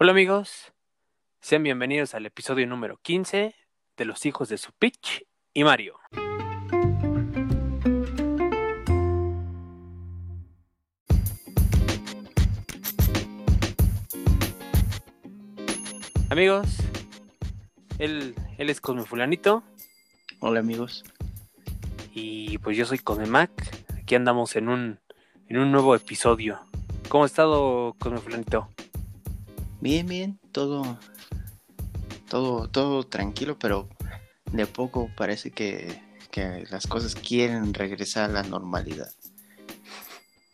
Hola amigos, sean bienvenidos al episodio número 15 de Los hijos de su pitch y Mario. Amigos, él, él es Cosme Fulanito Hola amigos. y pues yo soy Cosme Mac. Aquí andamos en un, en un nuevo episodio. ¿Cómo ha estado Cosme Fulanito? Bien, bien, todo, todo, todo tranquilo, pero de poco parece que, que las cosas quieren regresar a la normalidad.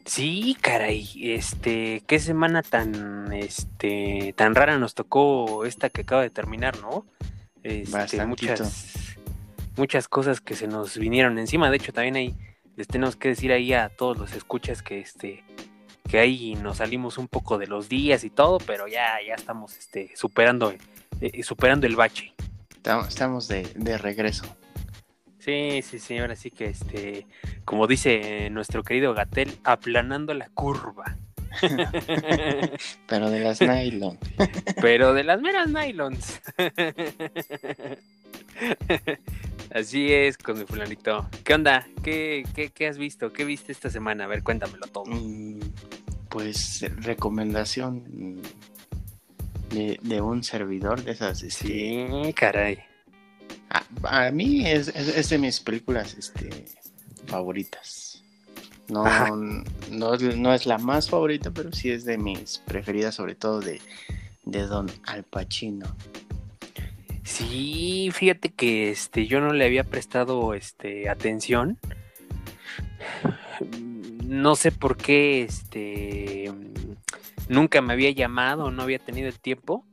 Sí, caray, este, qué semana tan, este, tan rara nos tocó esta que acaba de terminar, ¿no? Este, muchas, muchas cosas que se nos vinieron encima. De hecho, también ahí les tenemos que decir ahí a todos los escuchas que, este, que ahí nos salimos un poco de los días y todo, pero ya, ya estamos, este, superando, eh, superando el bache. Estamos, de, de regreso. Sí, sí, sí, ahora sí que, este, como dice nuestro querido Gatel, aplanando la curva. Pero de las nylon. Pero de las meras nylons. Así es, con mi fulanito. ¿Qué onda? ¿Qué, qué, qué has visto? ¿Qué viste esta semana? A ver, cuéntamelo todo. Pues recomendación de, de un servidor de esas. este, Sí, caray. A, a mí es, es- es de mis películas este, favoritas. No, no, no es la más favorita, pero sí es de mis preferidas, sobre todo de, de Don Al Pacino. Sí, fíjate que este, yo no le había prestado este, atención. No sé por qué este, nunca me había llamado, no había tenido el tiempo.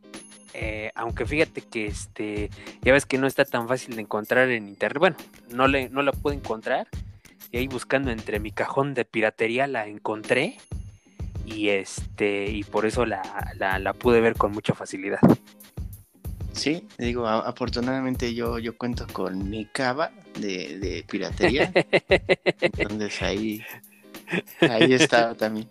Eh, aunque fíjate que este, ya ves que no está tan fácil de encontrar en internet. Bueno, no, le, no la pude encontrar. Y ahí buscando entre mi cajón de piratería la encontré. Y este, y por eso la, la, la pude ver con mucha facilidad. Sí, digo, afortunadamente yo, yo cuento con mi cava de, de piratería. entonces ahí, ahí está también.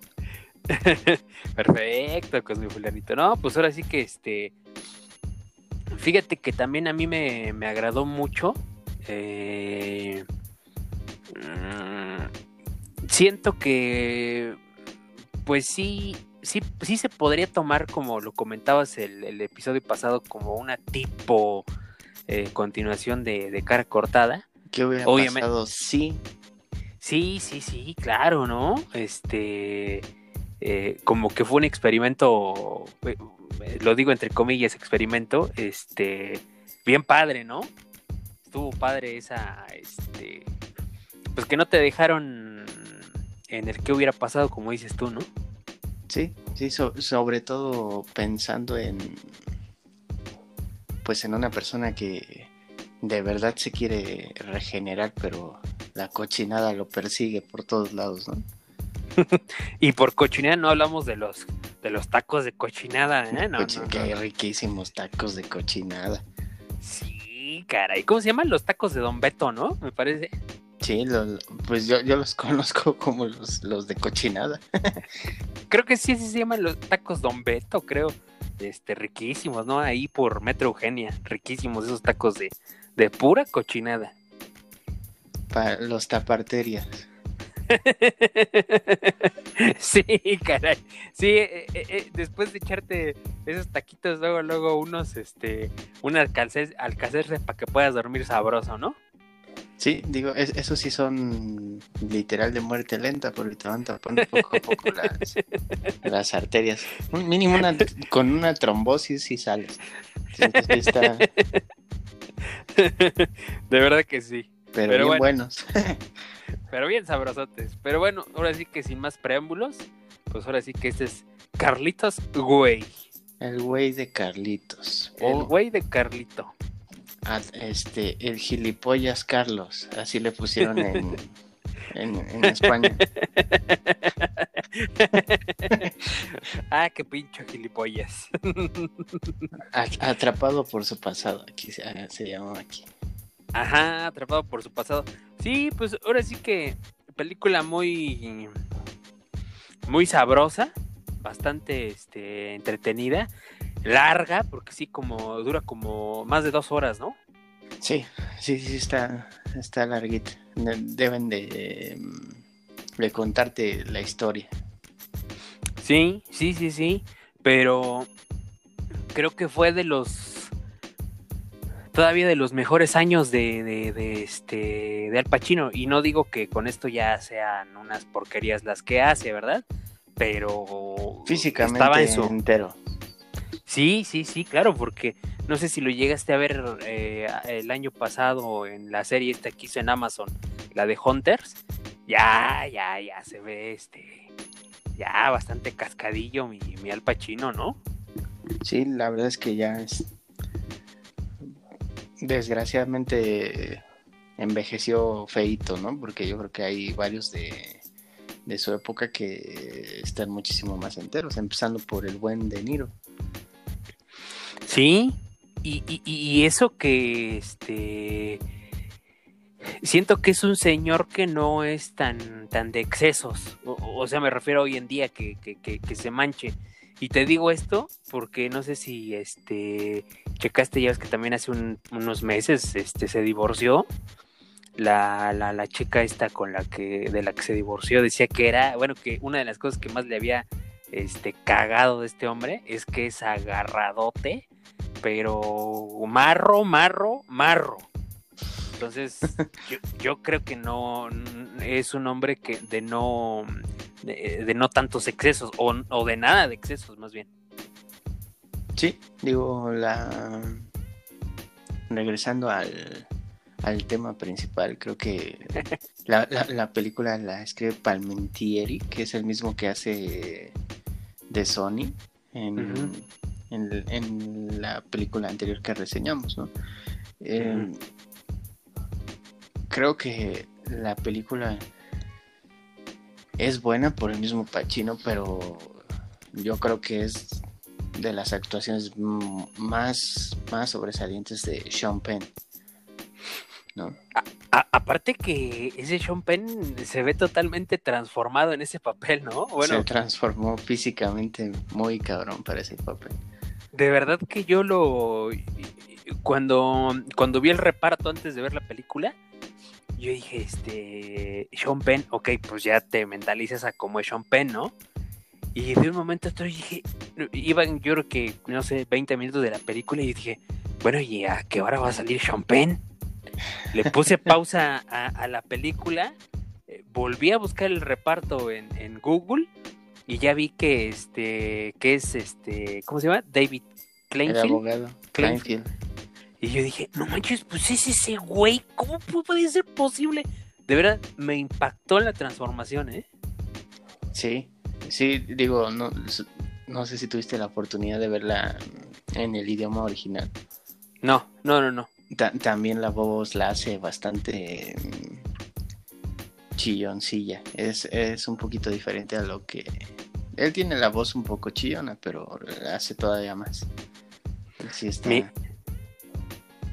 Perfecto, Cosme Fulanito. No, pues ahora sí que este. Fíjate que también a mí me, me agradó mucho. eh, mm, siento que. Pues sí. Sí, sí se podría tomar, como lo comentabas el, el episodio pasado, como una tipo eh, continuación de, de cara cortada. ¿Qué hubiera Obviamente. pasado si Sí, sí, sí, claro, ¿no? Este, eh, como que fue un experimento, eh, eh, lo digo entre comillas, experimento, este, bien padre, ¿no? Estuvo padre esa, este, pues que no te dejaron en el que hubiera pasado, como dices tú, ¿no? Sí, sí, so- sobre todo pensando en, pues en una persona que de verdad se quiere regenerar, pero la cochinada lo persigue por todos lados, ¿no? Y por cochinada no hablamos de los, de los tacos de cochinada, ¿eh? No, no, qué no. riquísimos tacos de cochinada. Sí, caray, ¿cómo se llaman los tacos de Don Beto, no? Me parece. Sí, lo- pues yo, yo los conozco como los, los de cochinada. Creo que sí, sí se llaman los tacos Don Beto, creo. Este, riquísimos, ¿no? Ahí por Metro Eugenia, riquísimos esos tacos de, de pura cochinada. Para los taparterias. sí, caray. Sí, eh, eh, eh, después de echarte esos taquitos, luego, luego unos, este, un alcacerse para que puedas dormir sabroso, ¿no? Sí, digo, es- esos sí son literal de muerte lenta porque te van tapando poco a poco las, las arterias. Un mínimo una, con una trombosis sí sales. Entonces sí está, de verdad que sí. Pero, Pero bien bueno. buenos. Pero bien sabrosotes. Pero bueno, ahora sí que sin más preámbulos, pues ahora sí que este es Carlitos Güey. El güey de Carlitos. El güey de Carlito. a- este, el gilipollas Carlos. Así le pusieron en, en, en España. ah, qué pincho gilipollas. Atrapado por su pasado. Aquí se, ah, se llamaba aquí. Ajá, atrapado por su pasado. Sí, pues ahora sí que película muy muy sabrosa, bastante este entretenida larga, porque sí, como dura como más de dos horas, ¿no? Sí, sí, sí, está, está larguita. Deben de, de contarte la historia. Sí, sí, sí, sí, pero creo que fue de los todavía de los mejores años de, de, este de Al Pacino y no digo que con esto ya sean unas porquerías las que hace, ¿verdad? Pero físicamente estaba en su... entero. Sí, sí, sí, claro, porque no sé si lo llegaste a ver eh, el año pasado en la serie esta que hizo en Amazon, la de Hunters. Ya, ya, ya se ve este, ya bastante cascadillo mi, mi Al Pacino, ¿no? Sí, la verdad es que ya es. Desgraciadamente envejeció feito, ¿no? Porque yo creo que hay varios de, de su época que están muchísimo más enteros, empezando por el buen De Niro. Sí, y, eso que este siento que es un señor que no es tan, tan de excesos. O, sea, me refiero hoy en día que, se manche. Y te digo esto porque no sé si este checaste ya ves que también hace unos meses este se divorció. La, la, la, chica esta con la que de la que se divorció decía que era, bueno, que una de las cosas que más le había este cagado de este hombre es que es agarradote pero marro, marro, marro. Entonces, yo, creo que no es un hombre que de no de, no tantos excesos o, o, de nada de excesos más bien. Sí, digo la regresando al, al tema principal, creo que la, la, película la escribe Palmentieri, que es el mismo que hace de Sony en, en, la película anterior que reseñamos, ¿no? Eh, creo que la película es buena por el mismo Pacino, pero yo creo que es de las actuaciones más, más sobresalientes de Sean Penn. ¿no? aparte que ese Sean Penn se ve totalmente transformado en ese papel, ¿no? Bueno, se transformó físicamente muy cabrón para ese papel de verdad que yo lo. Cuando, cuando vi el reparto antes de ver la película, yo dije, este. Sean Penn, ok, pues ya te mentalizas a como es Sean Penn, ¿no? Y de un momento a otro dije, iban yo creo que, no sé, 20 minutos de la película y dije, bueno, ¿y a qué hora va a salir Sean Penn? Le puse pausa a, la película, eh, volví a buscar el reparto en, en Google y ya vi que este que es este ¿cómo se llama? David Kleinfield. El abogado Kleinfield. Y yo dije, no manches, pues es ese güey, ¿cómo puede ser posible? De verdad, me impactó la transformación, ¿eh? Sí, sí, digo, no, no sé si tuviste la oportunidad de verla en el idioma original. No, no, no, no. también la voz la hace bastante chilloncilla. Es, es un poquito diferente a lo que él tiene la voz un poco chillona, pero hace todavía más. Sí está...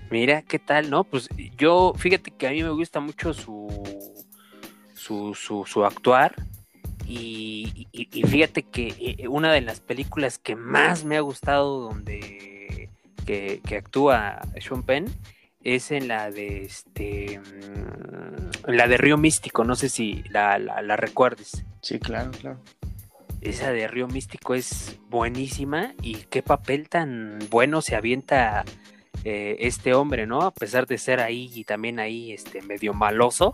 Mira, ¿qué tal? No, pues yo, fíjate que a mí me gusta mucho su, su, su, actuar. Y, fíjate que eh, una de las películas que más me ha gustado donde que, actúa Sean Penn es en la de este mm, la de Río Místico, no sé si la, la, la recuerdes. Sí, claro, claro esa de Río Místico es buenísima y qué papel tan bueno se avienta eh, este hombre, ¿no? A pesar de ser ahí y también ahí este medio maloso,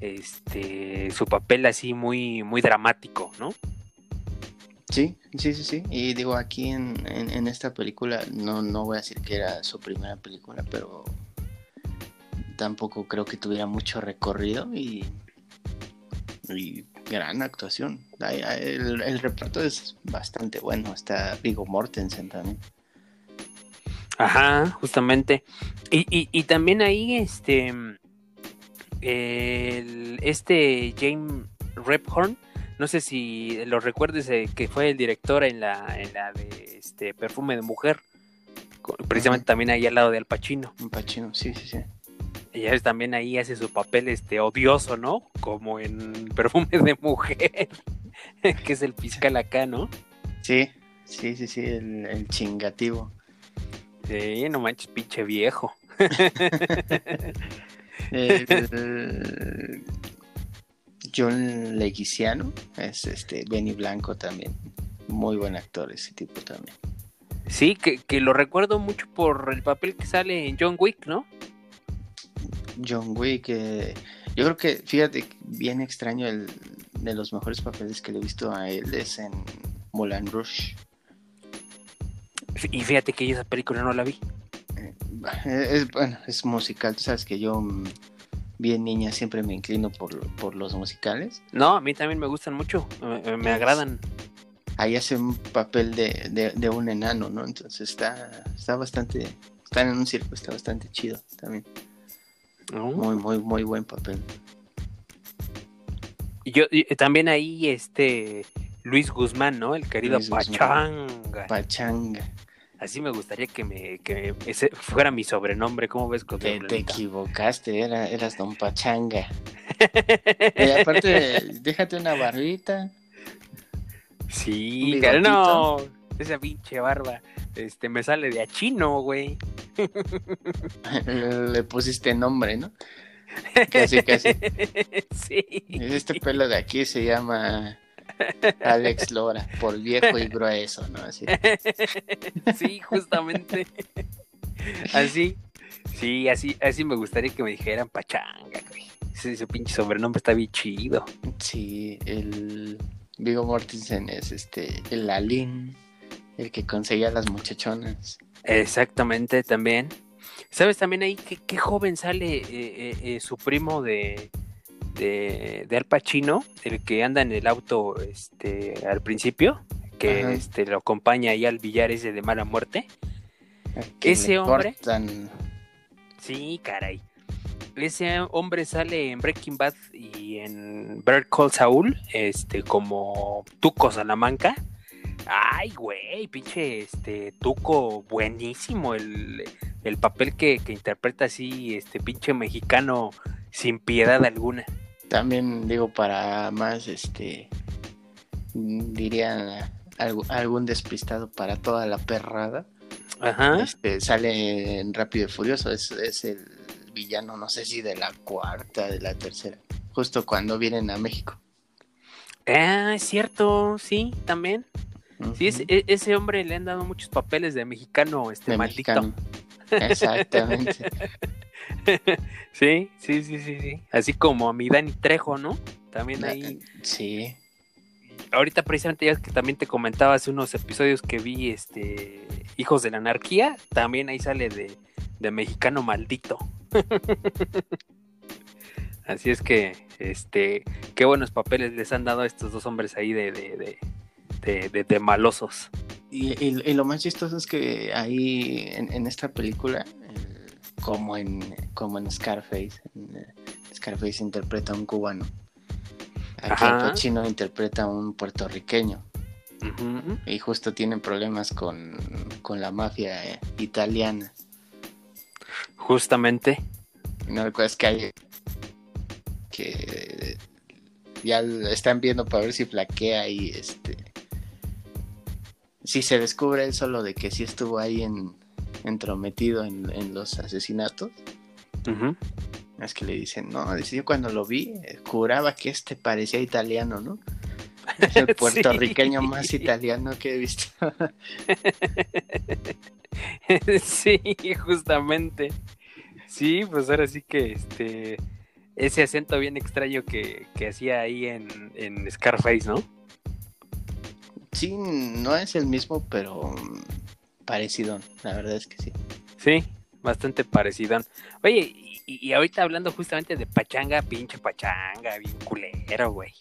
este su papel así muy muy dramático, ¿no? Sí, sí, sí, sí. Y digo, aquí en, en, esta película, no, no voy a decir que era su primera película, pero tampoco creo que tuviera mucho recorrido y, y gran actuación. El, reparto es bastante bueno. Está Vigo Mortensen también. Ajá, justamente. Y, también ahí, este. este James Rephorn, no sé si lo recuerdes, eh, que fue el director en la, en la de este Perfume de Mujer. Precisamente también ahí al lado de Al Pacino. Al Pacino, sí, sí, sí. Ella también ahí hace su papel este odioso, ¿no? Como en Perfume de Mujer, que es el fiscal acá, ¿no? Sí, Sí, sí, sí, el, el chingativo. Sí, no manches, pinche viejo. El- John Leguizano es este Benny Blanco también. Muy buen actor ese tipo también. Sí, que, que lo recuerdo mucho por el papel que sale en John Wick, ¿no? John Wick, eh, yo creo que, fíjate, bien extraño el de los mejores papeles que le he visto a él es en Moulin Rouge. Y fíjate que esa película no la vi. Eh, Es, bueno, es musical, tú sabes que yo mm, bien niña siempre me inclino por, por los musicales. No, a mí también me gustan mucho, me, me agradan. Ahí hace un papel de, de, de un enano, ¿no? Entonces está, está bastante, están en un circo, está bastante chido también. ¿no? Muy, muy, muy buen papel. Y yo y también ahí este Luis Guzmán, ¿no? El querido Luis Guzmán. Pachanga. Así me gustaría que me que ese fuera mi sobrenombre, ¿cómo ves con Te, te equivocaste, era, eras Don Pachanga. Y aparte, déjate una barbita. Sí, pero no, esa pinche barba, este me sale de a chino, güey. Le, le pusiste nombre, ¿no? Casi, casi. sí. Este pelo de aquí se llama Alex Lora, por viejo y grueso, ¿no? Así. sí, justamente. Así. Sí, así, así me gustaría que me dijeran pachanga, güey. Ese, ese pinche sobrenombre está bien chido. Sí, el Vigo Mortensen es este, el Alin, el que conseguía a las muchachonas. Exactamente, también. ¿Sabes también ahí qué, qué joven sale eh, eh, eh, su primo de, de, de Al Pacino, el que anda en el auto este, al principio, que Ajá. este, lo acompaña ahí al billar ese de mala muerte? Ese hombre- cortan- Sí, caray. Ese hombre sale en Breaking Bad y en Better Call Saul, este, como Tuco Salamanca. Ay, güey, pinche, este, Tuco, buenísimo el, el papel que, que interpreta así, este, pinche mexicano sin piedad alguna. También digo para más, este, mm, diría algo- algún despistado para toda la perrada. Ajá. Este, sale en Rápido y Furioso, es, es el villano, no sé si de la cuarta, de la tercera, justo cuando vienen a México. Ah, es cierto, sí, también. Sí, es- e- ese hombre le han dado muchos papeles de mexicano, este de maldito. mexicano. Exactamente. Sí, sí, sí, sí, sí. Así como a mi Dani Trejo, ¿no? También ahí. Sí. Ahorita precisamente ya que también te comentaba hace unos episodios que vi este Hijos de la Anarquía, también ahí sale de, de mexicano maldito. Así es que, este, qué buenos papeles les han dado a estos dos hombres ahí de, de, de, de, malosos. Y, y- y lo más chistoso es que ahí en, en esta película, como en como en Scarface, eh, Scarface interpreta a un cubano. Aquí. Al Pacino interpreta a un puertorriqueño. Y justo tienen problemas con, con la mafia eh, italiana. Justamente. No recuerdas que hay que ya están viendo para ver si flaquea y este si se descubre él solo de que sí estuvo ahí en entrometido en, en los asesinatos es que le dicen no dice, yo cuando lo vi eh, juraba que este parecía italiano no es el puertorriqueño Sí. más italiano que he visto sí, justamente. Sí, pues ahora sí que este ese acento bien extraño que, que hacía ahí en, en Scarface, ¿no? sí no es el mismo pero mm, parecido la verdad es que sí Sí, bastante parecido. Oye, y, y ahorita hablando justamente de pachanga, pinche pachanga, bien culero, güey.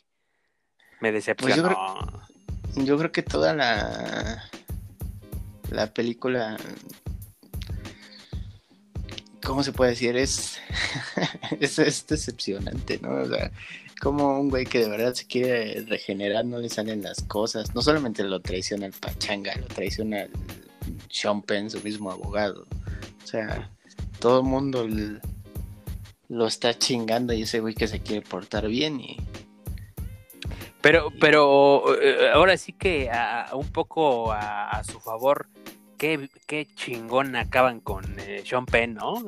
Me decepcionó. Pues yo Yo creo que toda la la película ¿cómo se puede decir? Es es, es decepcionante, ¿no? O sea, como un güey que de verdad se quiere regenerar no le salen las cosas. No solamente lo traiciona el Pachanga, lo traiciona el Sean Penn, su mismo abogado. O sea, todo el mundo lo está chingando y ese güey que se quiere portar bien y Pero, pero eh, ahora sí que un poco a, su favor, qué, qué chingón acaban con eh, Sean Penn, ¿no?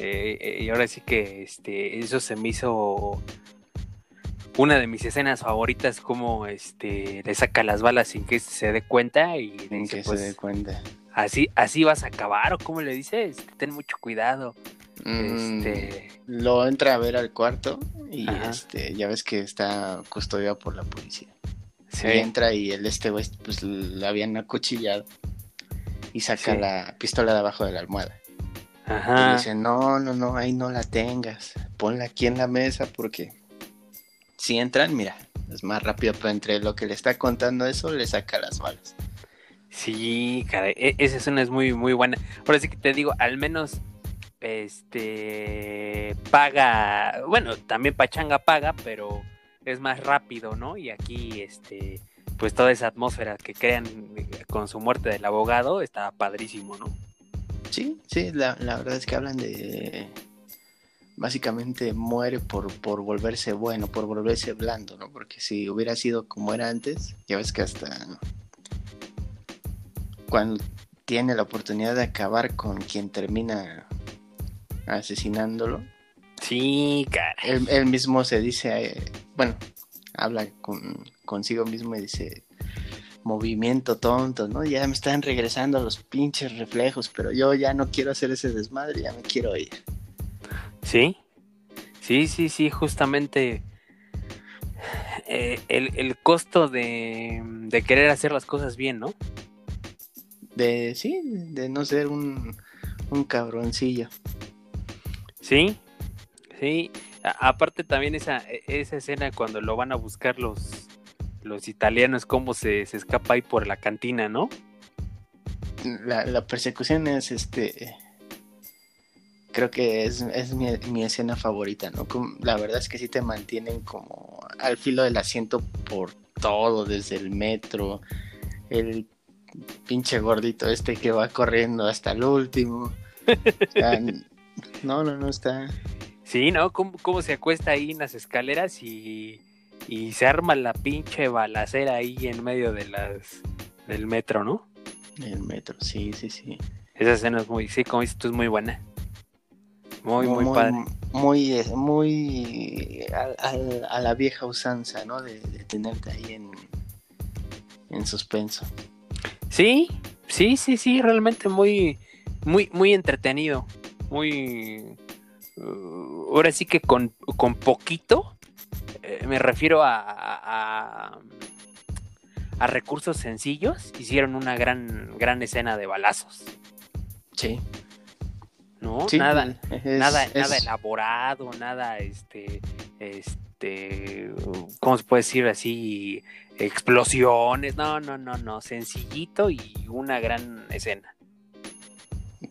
Eh, y ahora sí que este, eso se me hizo una de mis escenas favoritas, como este le saca las balas sin que se dé cuenta y sin que se pues, dé cuenta. Así, así vas a acabar, o como le dices, ten mucho cuidado. Mm, este... Lo entra a ver al cuarto y este, ya ves que está custodiado por la policía. Sí. entra y el este pues la habían acuchillado y saca la pistola de abajo de la almohada. Ajá. Y dice, no, no, no, ahí no la tengas. Ponla aquí en la mesa porque si entran, mira, es más rápido, pero entre lo que le está contando eso, le saca las balas. Sí, cara, e, esa escena es muy, muy buena. Ahora sí que te digo, al menos este paga, bueno, también Pachanga paga, pero es más rápido, ¿no? Y aquí, este, pues toda esa atmósfera que crean con su muerte del abogado está padrísimo, ¿no? Sí, sí, la, verdad es que hablan de básicamente muere por, por volverse bueno, por volverse blando, ¿no? Porque si hubiera sido como era antes, ya ves que hasta cuando tiene la oportunidad de acabar con quien termina asesinándolo. Sí, cara. Él, mismo se dice, eh, bueno, habla con, consigo mismo y dice, movimiento tonto, ¿no? Ya me están regresando los pinches reflejos, pero yo ya no quiero hacer ese desmadre, ya me quiero ir. Sí, sí, sí, sí, justamente eh, el, costo de, de, querer hacer las cosas bien, ¿no? De, sí, de no ser un, un cabroncillo. Sí, sí. aparte también esa, e, esa escena cuando lo van a buscar los, los italianos, cómo se, se escapa ahí por la cantina, ¿no? La, persecución es este. Creo que es, mi, escena favorita, ¿no? La verdad es que sí te mantienen como al filo del asiento por todo, desde el metro, el pinche gordito este que va corriendo hasta el último. No, no, no está. Sí, ¿no? ¿Cómo, se acuesta ahí en las escaleras y, y, se arma la pinche balacera ahí en medio de las del metro, ¿no? El metro, sí, sí, sí. Esa escena es muy, sí, como dices tú, es muy buena. Muy, muy, padre. Muy, muy a, la vieja usanza, ¿no? De, tenerte ahí en, en suspenso. Sí, sí, sí, sí, realmente muy, muy, muy entretenido muy... Uh, ahora sí que con, poquito, eh, me refiero a, a, recursos sencillos, hicieron una gran, gran escena de balazos. Sí. ¿No? nada, nada, nada elaborado, nada, este, este, ¿cómo se puede decir así? Explosiones, no, no, no, no, sencillito y una gran escena.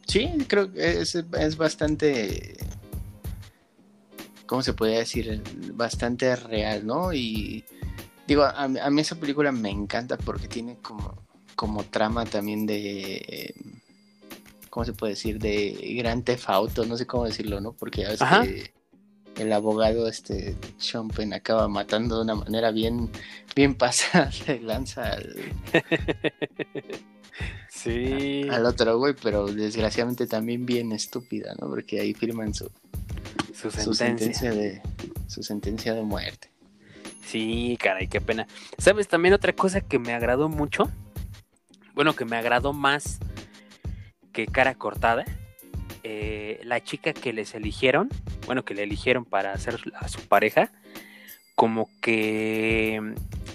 Sí, creo que es, es bastante, ¿cómo se puede decir? Bastante real, ¿no? Y digo, a, mí esa película me encanta porque tiene como, como trama también de, ¿cómo se puede decir? De gran tefauto, no sé cómo decirlo, ¿no? Porque ya ves que el abogado, este, Sean Penn, acaba matando de una manera bien, bien pasada de lanza al... Sí. al otro güey, pero desgraciadamente también bien estúpida, ¿no? Porque ahí firman su, su, sentencia. de su sentencia de muerte. Sí, caray, qué pena. ¿Sabes también otra cosa que me agradó mucho? Bueno, que me agradó más que cara cortada. Eh, la chica que les eligieron, bueno, que le eligieron para hacer a su pareja, como que,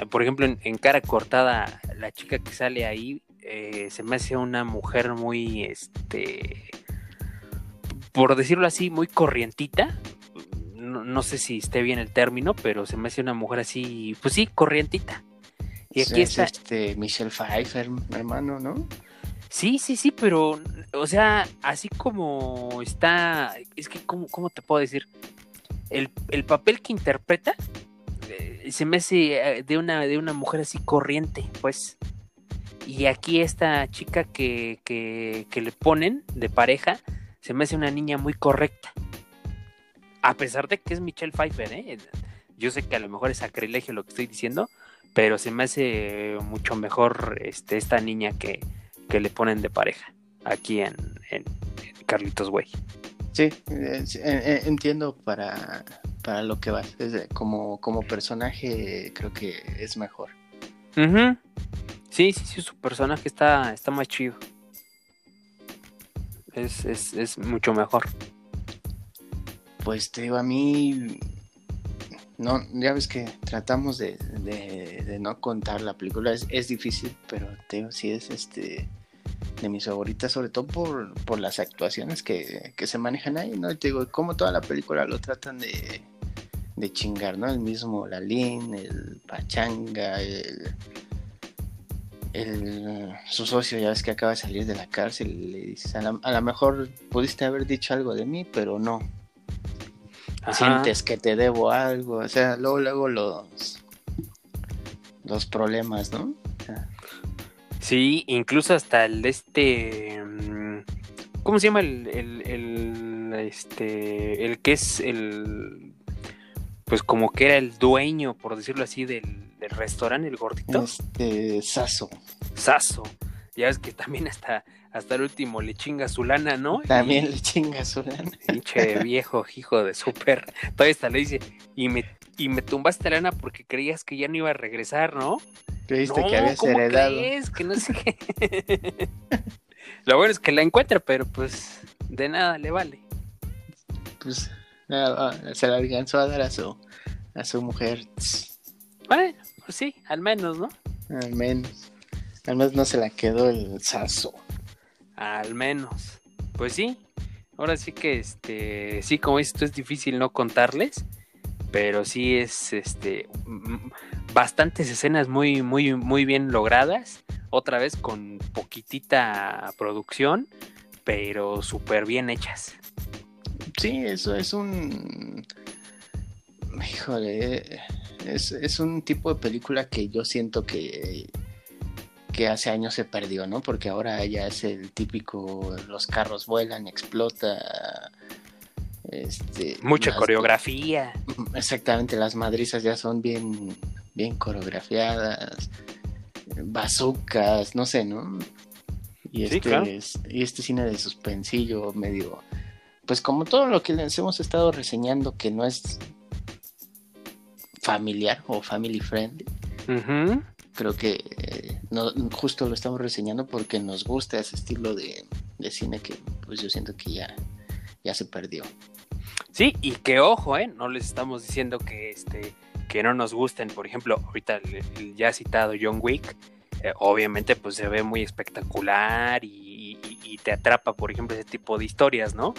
por ejemplo, en cara cortada, la chica que sale ahí eh, se me hace una mujer muy, este, por decirlo así, muy corrientita. No, sé si esté bien el término, pero se me hace una mujer así, pues sí, corrientita. Y aquí está. Este Michelle Pfeiffer, hermano, ¿no? Sí, sí, sí, pero, o sea, así como está, es que, ¿cómo, cómo te puedo decir? El, papel que interpreta eh, se me hace eh, de una, de una mujer así corriente, pues. Y aquí esta chica que, que, le ponen de pareja se me hace una niña muy correcta. A pesar de que es Michelle Pfeiffer, ¿eh? Yo sé que a lo mejor es sacrilegio lo que estoy diciendo, pero se me hace mucho mejor este, esta niña que, que le ponen de pareja aquí en, en, Carlitos Way. Sí, eh, entiendo para, para lo que vas. como, como personaje creo que es mejor. Sí, sí, sí, su personaje está, está más chido. Es, es, es mucho mejor. Pues te digo, a mí no, ya ves que tratamos de, no contar la película, es, difícil, pero Teo sí es este de mis favoritas, sobre todo por, las actuaciones que, se manejan ahí, ¿no? Y te digo, como toda la película lo tratan de, chingar, ¿no? El mismo Lalín, el Pachanga, el, el, su socio, ya ves que acaba de salir de la cárcel, le dices, a lo mejor pudiste haber dicho algo de mí, pero no, sientes que te debo algo, o sea, luego, luego los, los problemas, ¿no? Sí, incluso hasta el de este, mm, ¿cómo se llama el, el, este, el que es el, pues como que era el dueño, por decirlo así, del, del restaurante, el gordito? Este, Saso. Saso. Ya ves que también hasta hasta el último le chinga su lana, ¿no? También le chinga su lana. Pinche viejo hijo de súper. Todavía está le dice, y me, y me tumbaste lana porque creías que ya no iba a regresar, ¿no? Creíste que habías ¿cómo heredado. Crees? Que no sé qué. Lo bueno es que la encuentra, pero pues de nada le vale. Pues se la alcanzó a dar a su, a su mujer. Bueno, pues sí, al menos, ¿no? Al menos. Al menos no se la quedó el sazo. Al menos. Pues sí. Ahora sí que este. Sí, como dices, esto es difícil no contarles. Pero sí es este. Bastantes escenas muy, muy, muy bien logradas. Otra vez con poquitita producción. Pero súper bien hechas. Sí, eso es un. Híjole. Es, es un tipo de película que yo siento que que hace años se perdió, ¿no? Porque ahora ya es el típico, los carros vuelan, explota. Este, Mucha coreografía. Exactamente, las madrizas ya son bien, bien coreografiadas, bazucas, no sé, ¿no? Y este, y este cine de suspensillo medio, pues como todo lo que les hemos estado reseñando que no es familiar o family friendly creo que eh, no, justo lo estamos reseñando porque nos gusta ese estilo de, cine que pues yo siento que ya, ya se perdió. Sí, y que ojo, ¿eh? No les estamos diciendo que, este, que no nos gusten, por ejemplo, ahorita el, ya citado John Wick, eh, obviamente pues se ve muy espectacular y, te atrapa, por ejemplo, ese tipo de historias, ¿no?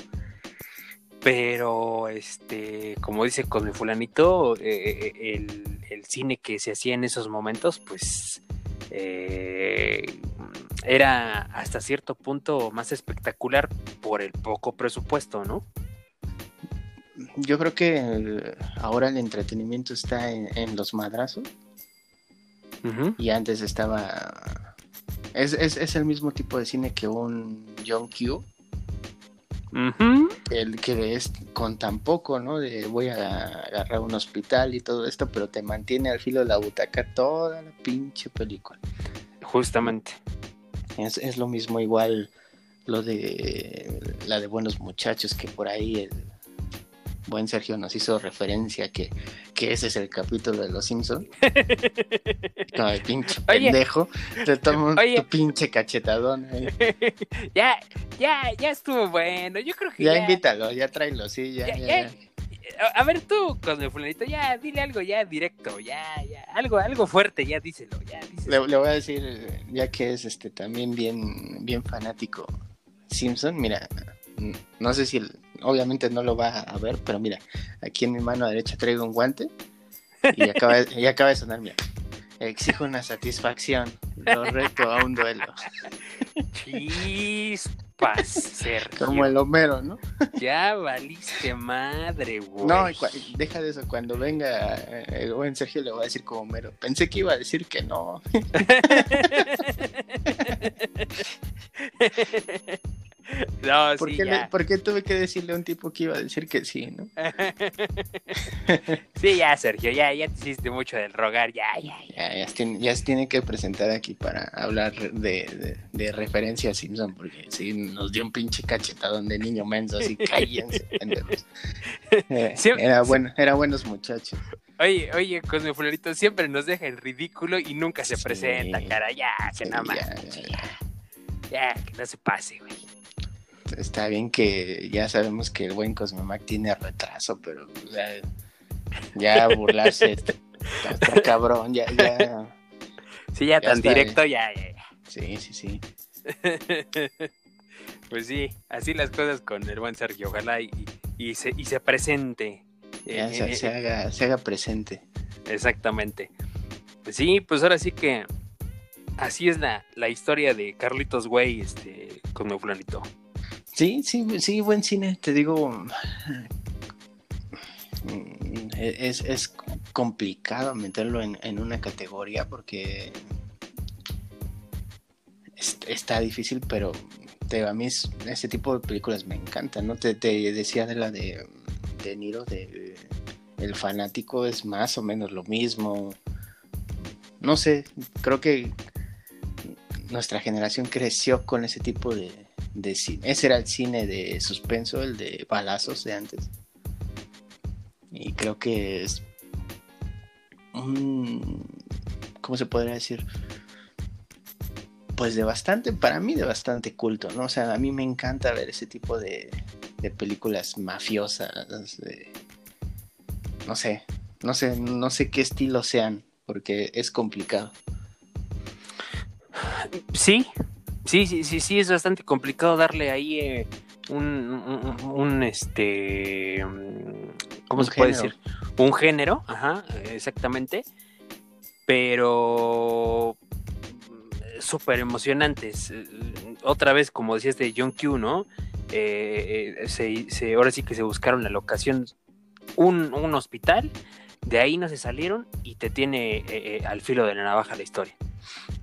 Pero, este, como dice con mi fulanito, eh, eh, el, cine que se hacía en esos momentos, pues era hasta cierto punto más espectacular por el poco presupuesto, ¿no? Yo creo que ahora el entretenimiento está en, los madrazos. Y antes estaba. Es, es, es, el mismo tipo de cine que un John Q el que es con tan poco, ¿no? De voy a agarrar un hospital y todo esto, pero te mantiene al filo de la butaca toda la pinche película. Justamente. Es, lo mismo igual lo de la de buenos muchachos que por ahí el buen Sergio nos hizo referencia que, que ese es el capítulo de los Simpsons. Como el pinche pendejo. Te tomo tu pinche cachetadón. ya, ya, ya estuvo bueno. Yo creo que ya. Ya invítalo, ya tráelo, sí, ya, ya, A ver tú, con el fulanito, ya dile algo ya directo, ya, ya, algo, algo fuerte, ya díselo, ya díselo. Le, le, voy a decir, ya que es este también bien, bien fanático Simpson, mira, no sé si obviamente no lo va a ver, pero mira, aquí en mi mano derecha traigo un guante y acaba, y acaba de sonar, mira. Exijo una satisfacción, lo reto a un duelo. Chispas, Sergio. Como el Homero, ¿no? Ya valiste madre, güey. No, deja de eso. Cuando venga eh, el buen Sergio le voy a decir como Homero. Pensé que iba a decir que no. No, ¿Por, sí, qué le- ya. por qué tuve que decirle a un tipo que iba a decir que sí, no? sí, ya, Sergio, ya, ya te hiciste mucho del rogar, ya, ya, ya. Ya, ya, se tiene, ya se tiene que presentar aquí para hablar de, de, de referencia a Simpson, porque sí, nos dio un pinche cachetadón de niño menso, así cállense. Eh, Sí, era, sí. bueno, era buenos muchachos. Oye, oye, Cosme Fulanito siempre nos deja en ridículo y nunca se presenta, cara, ya, que nada más. ya, ya, sí, ya. ya, que no se pase, güey. Está bien que ya sabemos que el buen Cosmemac tiene retraso, pero o sea, ya burlarse está, está cabrón, ya, ya. Sí, ya, Ya tan está, directo, ya, ya, ya. Sí, sí, sí. Pues sí, así las cosas con el buen Sergio, ojalá y, y se, y se presente. Ya Eh, se, eh, se haga, se haga presente. Exactamente. Pues sí, pues ahora sí que así es la, la historia de Carlitos Güey, este, con mi fulanito. Sí, sí, sí, buen cine, te digo. Es, es complicado meterlo en, en una categoría porque es- está difícil, pero te a mí es- este tipo de películas me encantan, ¿no? Te, te decía de la de, de Niro, de El fanático es más o menos lo mismo. No sé, creo que nuestra generación creció con ese tipo de, de cine. Ese era el cine de suspenso, el de balazos de antes. Y creo que es. ¿Cómo se podría decir? Pues de bastante, para mí de bastante culto, ¿no? O sea, a mí me encanta ver ese tipo de, de películas mafiosas, no sé, no sé, no sé qué estilo sean, porque es complicado. Sí, sí, sí, sí, sí, es bastante complicado darle ahí eh, un, un, un, este, ¿cómo Un se puede decir? Un género, ajá, exactamente, pero súper emocionantes. Otra vez, como decías de John Q, ¿no? Eh, eh, se, se- ahora sí que se buscaron la locación, un, un hospital, de ahí no se salieron y te tiene eh, eh, al filo de la navaja la historia.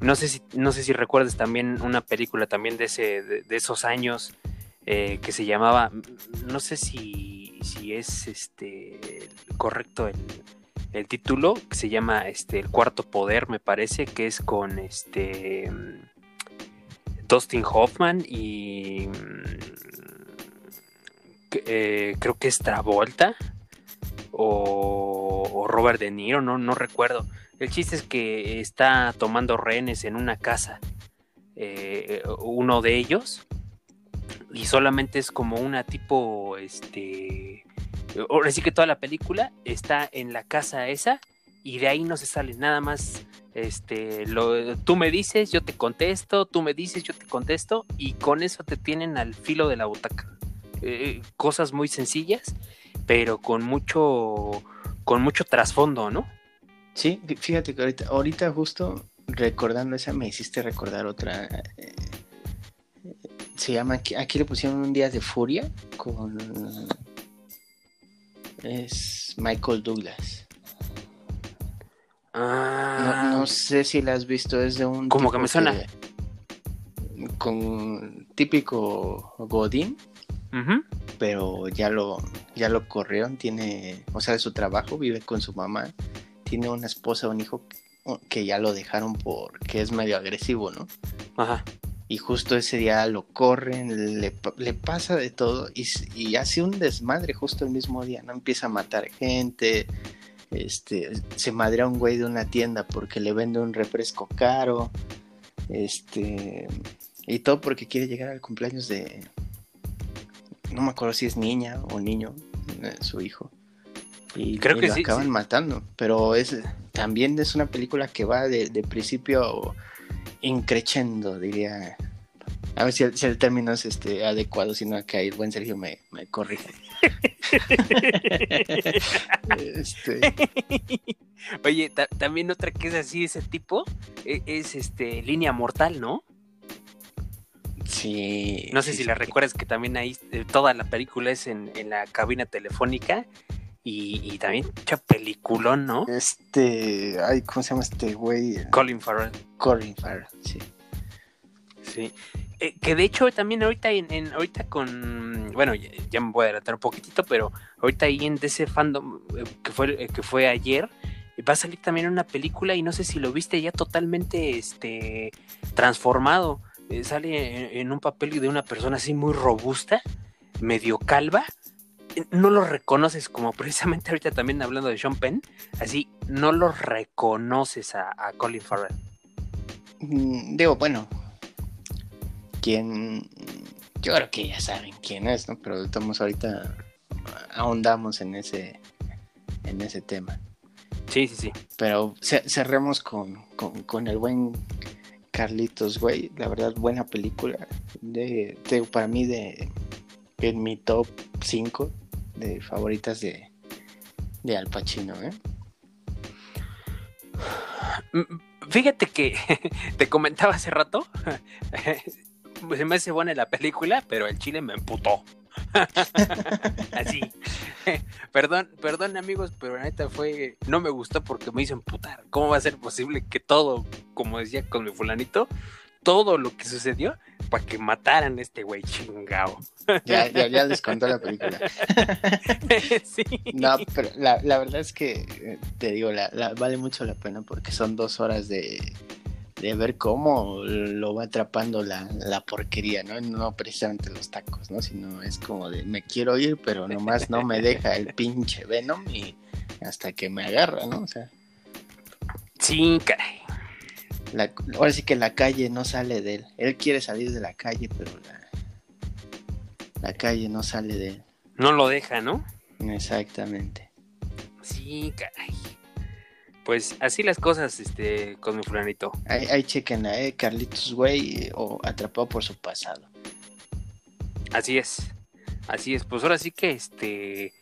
No sé si, no sé si recuerdas también una película también de, ese, de, esos años eh, que se llamaba, no sé si, si es este correcto el, el título, que se llama este El Cuarto Poder, me parece, que es con este Dustin Hoffman y mm, creo que es Travolta o, o Robert De Niro, no, no recuerdo. El chiste es que está tomando rehenes en una casa, eh, uno de ellos, y solamente es como una tipo, este, ahora sí que toda la película está en la casa esa y de ahí no se sale nada más. Este, lo, tú me dices, yo te contesto, tú me dices, yo te contesto, y con eso te tienen al filo de la butaca. Eh, cosas muy sencillas, pero con mucho, con mucho trasfondo, ¿no? Sí, fí- fíjate que ahorita, ahorita justo recordando esa me hiciste recordar otra. eh, se llama, aquí, aquí le pusieron un día de furia con... Es Michael Douglas. Ah, no sé si la has visto, es de un... Como que me suena. con típico Godín, pero ya lo, ya lo corrieron, tiene, o sea, de su trabajo, vive con su mamá, tiene una esposa, un hijo que ya lo dejaron porque es medio agresivo, ¿no? Ajá. Y justo ese día lo corren, le, le pasa de todo y, y hace un desmadre justo el mismo día, ¿no? Empieza a matar gente, este, se madrea un güey de una tienda porque le vende un refresco caro, este, y todo porque quiere llegar al cumpleaños de, no me acuerdo si es niña o niño, eh, su hijo. Y, Creo y que lo sí, acaban sí. matando, pero es también es una película que va de, de principio increchendo, diría. A ver si el, si el término es este, adecuado, si no acá el buen Sergio me, me corrige. este, Oye, ta- también otra que es así de ese tipo e- es, este línea mortal, ¿no? Sí. No sé sí, si sí. la recuerdas que también ahí eh, toda la película es en, en la cabina telefónica y, y también mucha peliculón, ¿no? Este, ay, ¿cómo se llama este güey? Colin Farrell. Colin Farrell, sí. Sí. Eh, que de hecho también ahorita en, ahorita con bueno ya, me voy a adelantar un poquitito pero ahorita ahí en ese fandom eh, que fue eh, que fue ayer va a salir también una película y no sé si lo viste ya totalmente este transformado sale en, un papel de una persona así muy robusta medio calva no lo reconoces como precisamente ahorita también hablando de Sean Penn así no lo reconoces a, a Colin Farrell mm, digo bueno quién, yo creo que ya saben quién es, ¿no? Pero estamos ahorita ahondamos en ese, en ese tema. Sí, sí, sí. Pero cerremos con, el buen Carlitos, güey. La verdad, buena película. De, para mí, de, en mi top 5 de favoritas de, de Al Pacino, ¿eh? Mm, fíjate que te comentaba hace rato, se me hace buena la película, pero el chile me emputó. Así. perdón, perdón amigos, pero la neta fue, no me gustó porque me hizo emputar. ¿Cómo va a ser posible que todo, como decía con mi fulanito, todo lo que sucedió para que mataran a este güey chingao? Ya, ya, ya les contó la película. sí. No, pero la, verdad es que, eh, te digo, vale mucho la pena porque son dos horas de de ver cómo lo va atrapando la, la, porquería, ¿no? No precisamente los tacos, ¿no? Sino es como de me quiero ir, pero nomás no me deja el pinche Venom y hasta que me agarra, ¿no? O sea. Sí, caray. ahora sí que la calle no sale de él. Él quiere salir de la calle, pero la, la calle no sale de él. No lo deja, ¿no? Exactamente. Sí, caray. Pues así las cosas, este, con mi fulanito. Ahí, ahí chequen eh, Carlitos Güey o Atrapado por su pasado. Así es, así es. Pues ahora sí que este,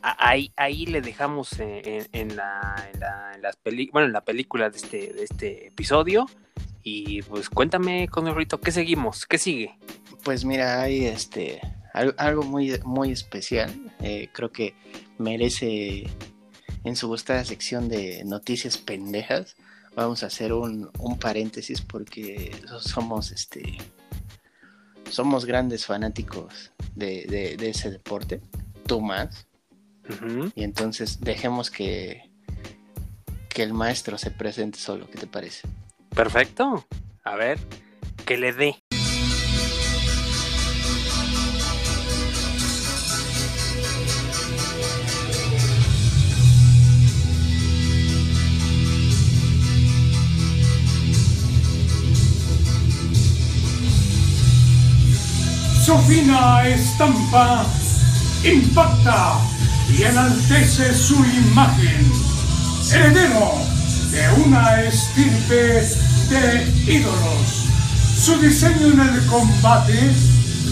ahí, ahí le dejamos en, la, en, la, las bueno, en la película de este, de este episodio. Y pues cuéntame, con el ¿qué seguimos? ¿Qué sigue? Pues mira, hay este algo muy, muy especial. Eh, creo que merece en su gustada sección de noticias pendejas, vamos a hacer un, paréntesis porque somos este somos grandes fanáticos de, ese deporte, tú más. Y entonces dejemos que, que el maestro se presente solo, ¿qué te parece? Perfecto. A ver, que le dé. Su fina estampa impacta y enaltece su imagen. Heredero de una estirpe de ídolos. Su diseño en el combate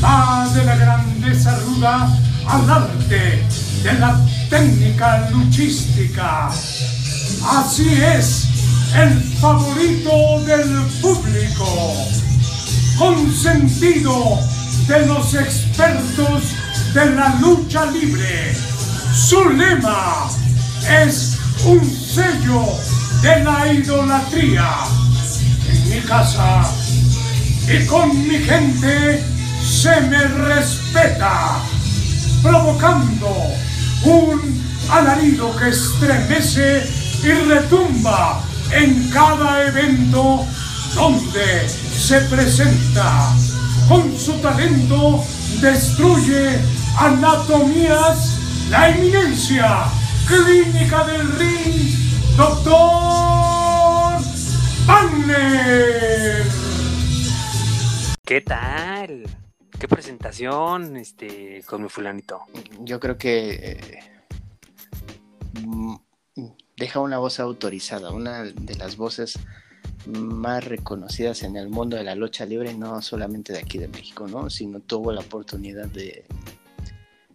va de la grandeza ruda al arte de la técnica luchística. Así es, el favorito del público. Consentido de los expertos de la lucha libre. Su lema es un sello de la idolatría. En mi casa y con mi gente se me respeta, provocando un alarido que estremece y retumba en cada evento donde se presenta con su talento destruye anatomías, la eminencia clínica del ring, doctor Banner. ¿Qué tal? ¿Qué presentación este, con mi fulanito? Yo creo que eh, mm, deja una voz autorizada, una de las voces más reconocidas en el mundo de la lucha libre, no solamente de aquí de México, ¿no? Sino tuvo la oportunidad de,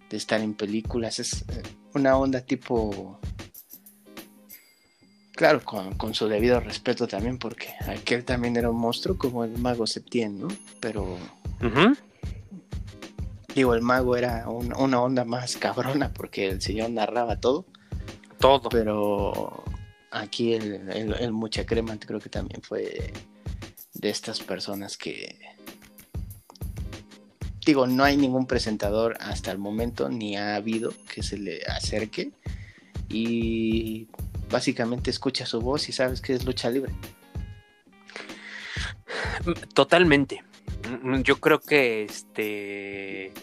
de estar en películas. Es eh, una onda tipo. Claro, con, su debido respeto también, porque aquel también era un monstruo como el mago Septien, ¿no? Pero. Digo, el mago era una onda más cabrona porque el señor narraba todo. Todo. Pero aquí el, mucha crema creo que también fue de estas personas que digo, no hay ningún presentador hasta el momento, ni ha habido que se le acerque y básicamente escucha su voz y sabes que es lucha libre. Totalmente. Yo creo que este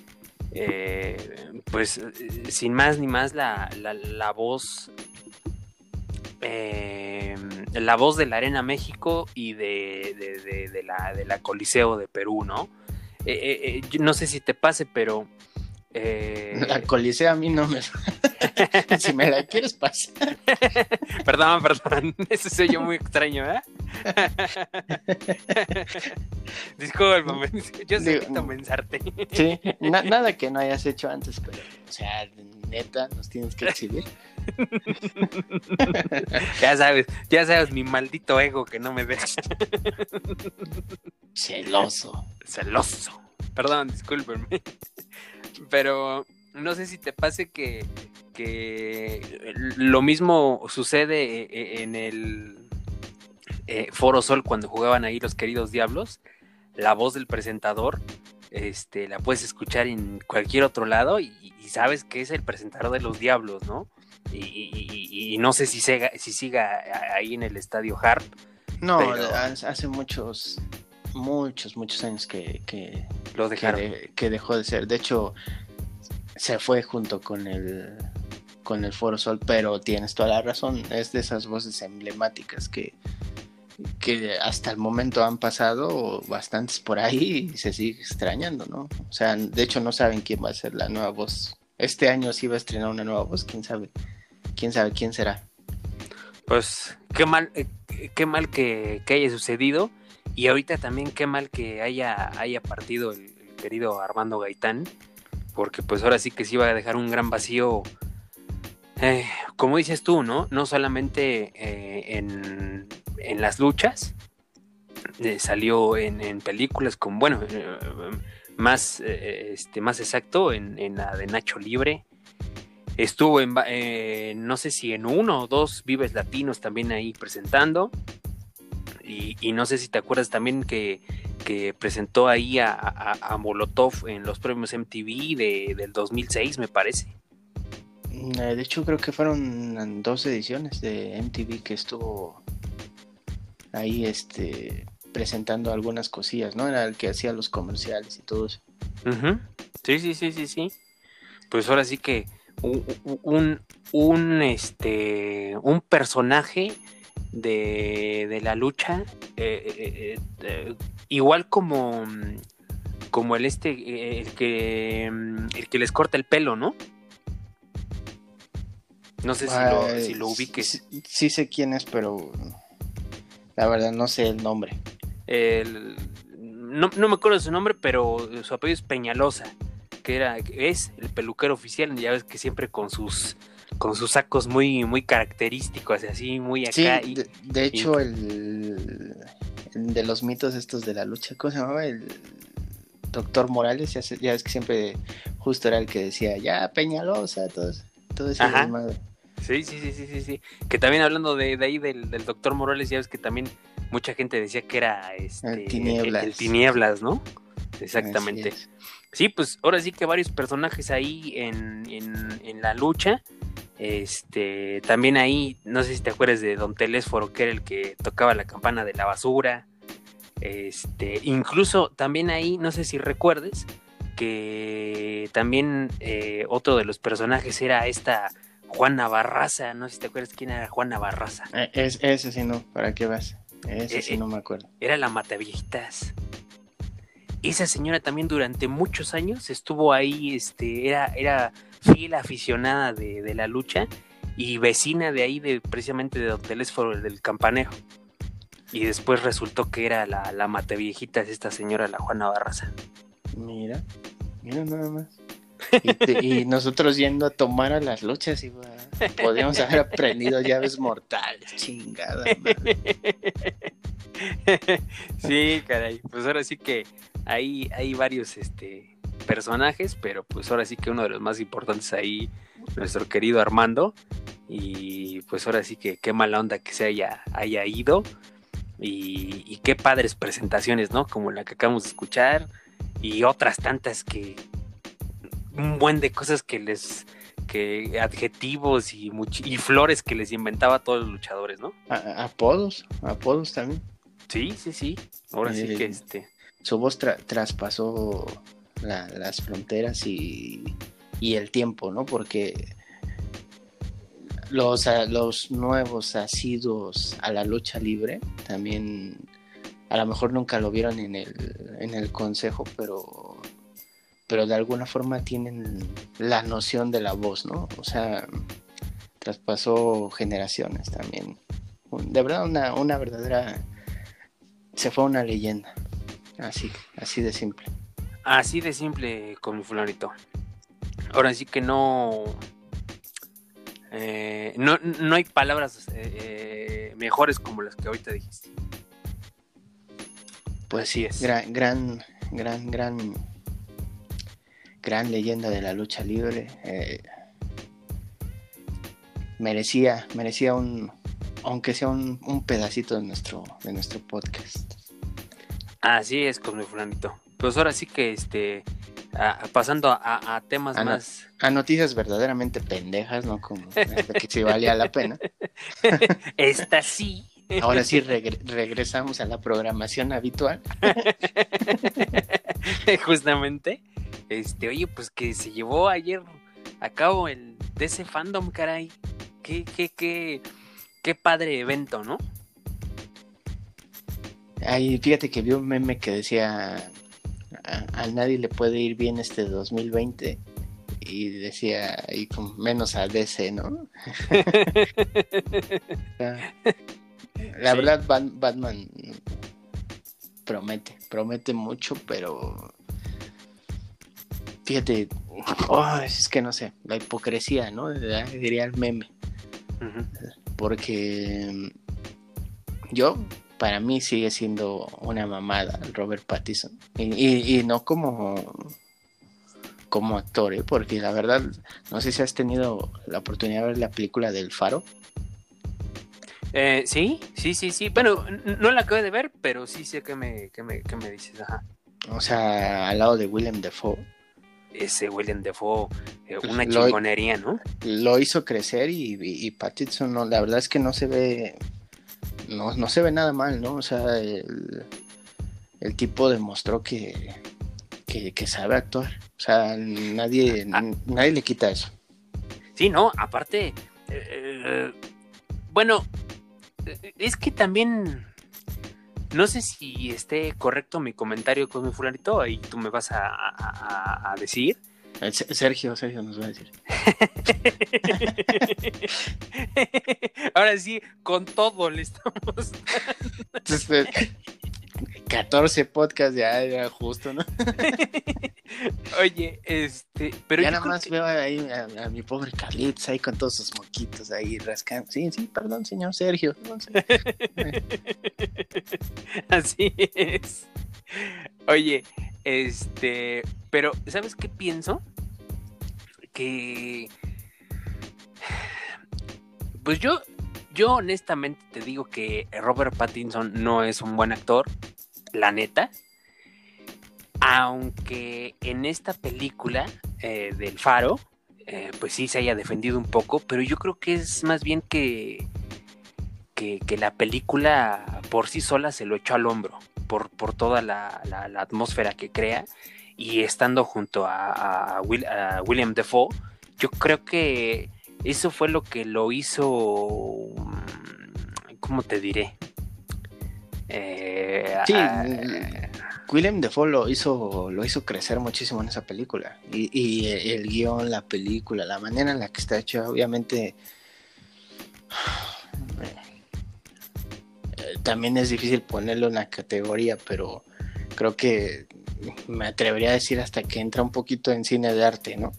eh, pues sin más ni más la, la, voz eh, la voz de la Arena México y de, de, la, de la Coliseo de Perú, ¿no? Eh, no sé si te pase, pero eh... La colisea a mí no me. si me la quieres pasar. perdón, perdón. Eso soy yo muy extraño, ¿eh? Disculpa, yo sé mensarte. sí, nada que no hayas hecho antes, pero, o sea, neta, nos tienes que exhibir. ya sabes, ya sabes mi maldito ego que no me deja. Celoso. Celoso. Perdón, discúlpenme. Pero no sé si te pase que, lo mismo sucede eh, eh, en el eh, Foro Sol cuando jugaban ahí los queridos diablos. La voz del presentador este, la puedes escuchar en cualquier otro lado y, sabes que es el presentador de los diablos, ¿no? Y, no sé si, si siga ahí en el estadio Harp. No, hace muchos, muchos, muchos años que, lo dejaron. Que, dejó de ser. De hecho, se fue junto con el con el Foro Sol, pero tienes toda la razón. Es de esas voces emblemáticas que, que hasta el momento han pasado bastantes por ahí y se sigue extrañando, ¿no? O sea, de hecho no saben quién va a ser la nueva voz. Este año sí va a estrenar una nueva voz, quién sabe. Quién sabe quién será. Pues qué mal, eh, qué mal que, que haya sucedido y ahorita también qué mal que haya, haya partido el, querido Armando Gaitán, porque pues ahora sí que se iba a dejar un gran vacío, eh, como dices tú, ¿no? No solamente eh, en, en, las luchas, eh, salió en, películas con, bueno, más, este, más exacto, en, en, la de Nacho Libre. Estuvo en, no sé si en uno o dos Vives Latinos también ahí presentando. Y, no sé si te acuerdas también que, presentó ahí a, Molotov en los premios MTV de, del 2006, me parece. Mm, eh, de hecho, creo que fueron dos ediciones de MTV que estuvo ahí este presentando algunas cosillas, ¿no? Era el que hacía los comerciales y todo eso. Sí, sí, sí, sí, sí. Pues ahora sí que un, un, este, un personaje de, la lucha, eh, eh, eh, igual como, como el este, el que, el que les corta el pelo, ¿no? No sé si, lo, si lo ubiques. Sí, sé quién es, pero la verdad no sé el nombre. no, no, me acuerdo de su nombre, pero su apellido es Peñalosa, que era, es el peluquero oficial, ya ves que siempre con sus con sus sacos muy, muy característicos, así, muy acá. Sí, de, hecho, el, de los mitos estos de la lucha, ¿cómo se llamaba? El doctor Morales, ya, ya ves que siempre justo era el que decía, ya, Peñalosa, todo, todo ese Sí, sí, sí, sí, sí, sí. Que también hablando de, ahí del, doctor Morales, ya ves que también mucha gente decía que era este, el, tinieblas. El, tinieblas, ¿no? Exactamente. Sí, pues ahora sí que varios personajes ahí en, en, en la lucha. Este, también ahí, no sé si te acuerdas de Don Telésforo, que era el que tocaba la campana de la basura. Este, incluso también ahí, no sé si recuerdes, que también eh, otro de los personajes era esta Juana Barraza. No sé si te acuerdas quién era Juana Barraza. Eh, es, ese sí no, ¿para qué vas? Ese sí eh, no me acuerdo. Era la Mataviejitas. Esa señora también durante muchos años estuvo ahí, este, era, era fiel aficionada de, la lucha y vecina de ahí, de precisamente de Don Telésforo, del campanejo. Y después resultó que era la, la viejita de esta señora, la Juana Barraza. Mira, mira nada más. Y, nosotros yendo a tomar a las luchas, y podríamos haber aprendido llaves mortales, chingada. Sí, caray. Pues ahora sí que hay, hay varios este, personajes, pero pues ahora sí que uno de los más importantes ahí, nuestro querido Armando. Y pues ahora sí que qué mala onda que se haya, haya ido. Y, y qué padres presentaciones, ¿no? Como la que acabamos de escuchar y otras tantas que un buen de cosas que les que adjetivos y, y flores que les inventaba a todos los luchadores, ¿no? A, apodos, apodos también. Sí, sí, sí. Ahora sí que este. Su voz traspasó las fronteras y, y, el tiempo, ¿no? Porque los, los nuevos asiduos a la lucha libre también a lo mejor nunca lo vieron en el, en el consejo, pero, pero de alguna forma tienen la noción de la voz, ¿no? O sea, traspasó generaciones también. De verdad, una, una verdadera... Se fue una leyenda. Así, así de simple. Así de simple con mi fulanito. Ahora sí que no... Eh, no, no, hay palabras eh, eh, mejores como las que ahorita dijiste. Pues sí es. Gran, gran, gran, gran, gran leyenda de la lucha libre. Eh, merecía, merecía un, aunque sea un, pedacito de nuestro, de nuestro podcast. Así es, con mi fulanito. Pues ahora sí que este pasando a, temas más. a noticias verdaderamente pendejas, ¿no? Como que sí valía la pena. Esta sí. Ahora sí regresamos a la programación habitual. Justamente. Este, oye, pues que se llevó ayer a cabo el DC Fandom, caray. Qué, qué, qué, qué padre evento, ¿no? Ay, fíjate que vi un meme que decía a, nadie le puede ir bien este 2020 y decía y con menos a DC, ¿no? La verdad, Batman promete, promete mucho, pero fíjate, oh, es que no sé, la hipocresía, ¿no? Diría el meme. Porque yo, para mí sigue siendo una mamada Robert Pattinson. Y, no como como actor, ¿eh? porque la verdad, no sé si has tenido la oportunidad de ver la película del Faro. Eh, sí, sí, sí, sí. Bueno, no la acabo de ver, pero sí sé que me, que me, me dices. Ajá. O sea, al lado de William Defoe. Ese William Defoe, eh, una chingonería, ¿no? Lo hizo crecer y, y, Pattinson, no, la verdad es que no se ve, no, no se ve nada mal, ¿no? O sea, el, el tipo demostró que, que, sabe actuar. O sea, nadie, ah. nadie le quita eso. Sí, no, aparte, eh, bueno, es que también no sé si esté correcto mi comentario con mi fulanito y tú me vas a, decir. Sergio, Sergio nos va a decir. Ahora sí, con todo le estamos. 14 podcasts ya era justo, ¿no? Oye, este, pero ya nada más veo ahí a, mi pobre Carlitos ahí con todos sus moquitos ahí rascando. Sí, sí, perdón, señor Sergio. Así es. Oye, este, pero ¿sabes qué pienso? Que pues yo yo honestamente te digo que Robert Pattinson no es un buen actor la neta. Aunque en esta película eh, del Faro, eh, pues sí se haya defendido un poco, pero yo creo que es más bien que, que, la película por sí sola se lo echó al hombro, por, por toda la, atmósfera que crea, y estando junto a, a, William Defoe, yo creo que eso fue lo que lo hizo, mm, ¿cómo te diré? Eh, sí, William Defoe lo hizo, lo hizo crecer muchísimo en esa película. Y, el guion, la película, la manera en la que está hecha, obviamente. También es difícil ponerlo en la categoría, pero creo que me atrevería a decir hasta que entra un poquito en cine de arte, ¿no?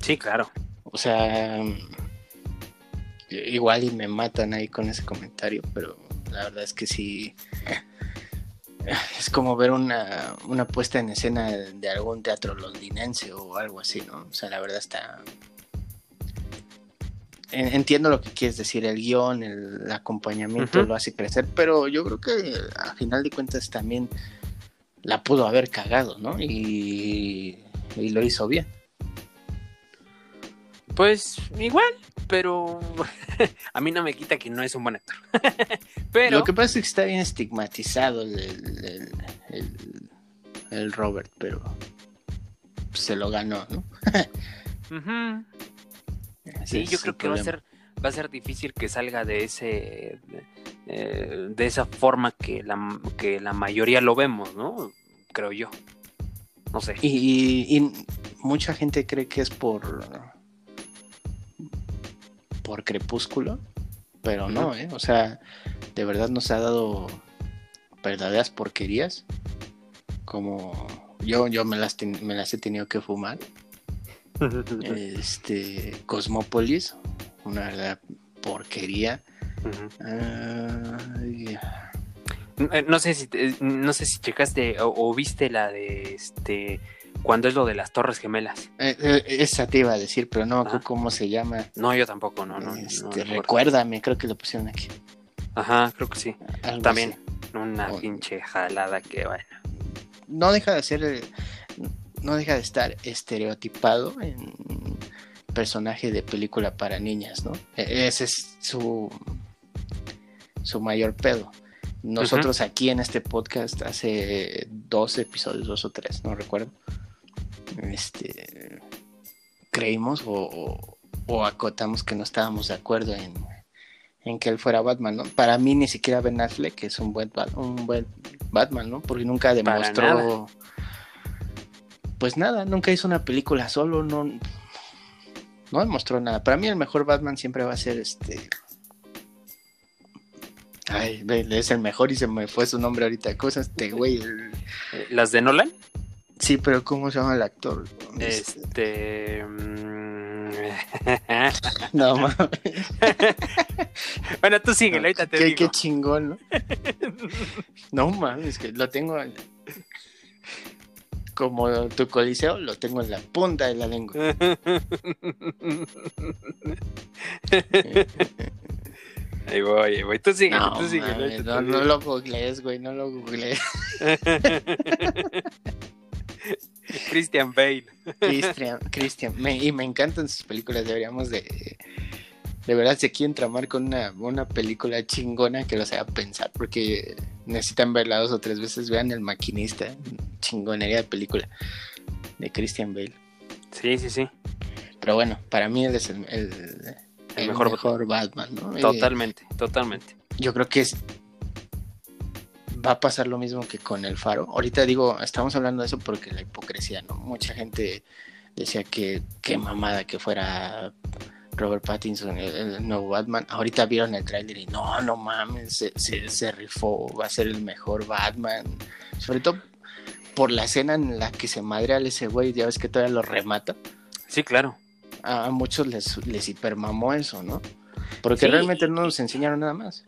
Sí, claro. O sea, igual y me matan ahí con ese comentario, pero la verdad es que sí. Es como ver una, puesta en escena de algún teatro londinense o algo así, ¿no? O sea, la verdad está. En- entiendo lo que quieres decir, el guion, el acompañamiento lo hace crecer, pero yo creo que a final de cuentas también la pudo haber cagado, ¿no? Y, y lo hizo bien. Pues igual, pero a mí no me quita que no es un buen actor. pero Lo que pasa es que está bien estigmatizado el, el- el- el Robert, pero se lo ganó, ¿no? Ese sí, yo creo que va a ser va a ser difícil que salga de ese de, eh, de esa forma que la que la mayoría lo vemos, ¿no? Creo yo. No sé. Y, y- y mucha gente cree que es por por Crepúsculo, pero no, ¿eh? O sea, de verdad nos ha dado verdaderas porquerías, como yo, yo me, las me las he tenido que fumar. Este, Cosmópolis, una porquería. Eh, No sé si no sé si checaste o, o viste la de este cuando es lo de las Torres Gemelas. eh, eh, esa te iba a decir, pero no me acuerdo Ah. cómo se llama. No, yo tampoco, no, no. Este, recuérdame, creo que lo pusieron aquí. Ajá, creo que sí. Algo También. así. Una pinche jalada que bueno. No deja de ser, no deja de estar estereotipado en personaje de película para niñas, ¿no? E- Ese es su, su mayor pedo. Nosotros aquí en este podcast hace dos episodios, dos o tres, no recuerdo. Este creímos o, o- acotamos que no estábamos de acuerdo en, en que él fuera Batman, ¿no? Para mí ni siquiera Ben Affleck es un buen, un buen Batman, ¿no? Porque nunca demostró. Pues nada, nunca hizo una película solo, no no demostró nada. Para mí el mejor Batman siempre va a ser este Ay, es el mejor y se me fue su nombre ahorita. ¿Cómo se llama este güey? El- Las de Nolan, Sí, pero ¿cómo se llama el actor? este mm, No mames. bueno, tú síguelo, ahorita te qué, digo. qué chingón, ¿no? No mames, que lo tengo en- como tu coliseo, lo tengo en la punta de la lengua. ahí voy, ahí voy. Tú síguelo, No, tú mames, ahorita no, no lo googlees, güey, no lo googlees. Christian Bale. Christian, Christian, me- y me encantan sus películas, deberíamos de... De verdad, se quieren tramar con una, una película chingona que los haga pensar, porque necesitan verla dos o tres veces. Vean El Maquinista, chingonería de película de Christian Bale. Sí, sí, sí. Pero bueno, para mí él es el, el- el mejor mejor, Batman, ¿no? Eh, Totalmente, totalmente. yo creo que es va a pasar lo mismo que con el Faro. Ahorita digo, estamos hablando de eso porque la hipocresía, ¿no? Mucha gente decía que qué mamada que fuera Robert Pattinson el, el nuevo Batman. Ahorita vieron el tráiler y no, no mames, se, se, se rifó, va a ser el mejor Batman. Sobre todo por la escena en la que se madrea ese güey, ya ves que todavía lo remata Sí, claro. a muchos les, les hipermamó eso, ¿no? Porque Sí. realmente no nos enseñaron nada más.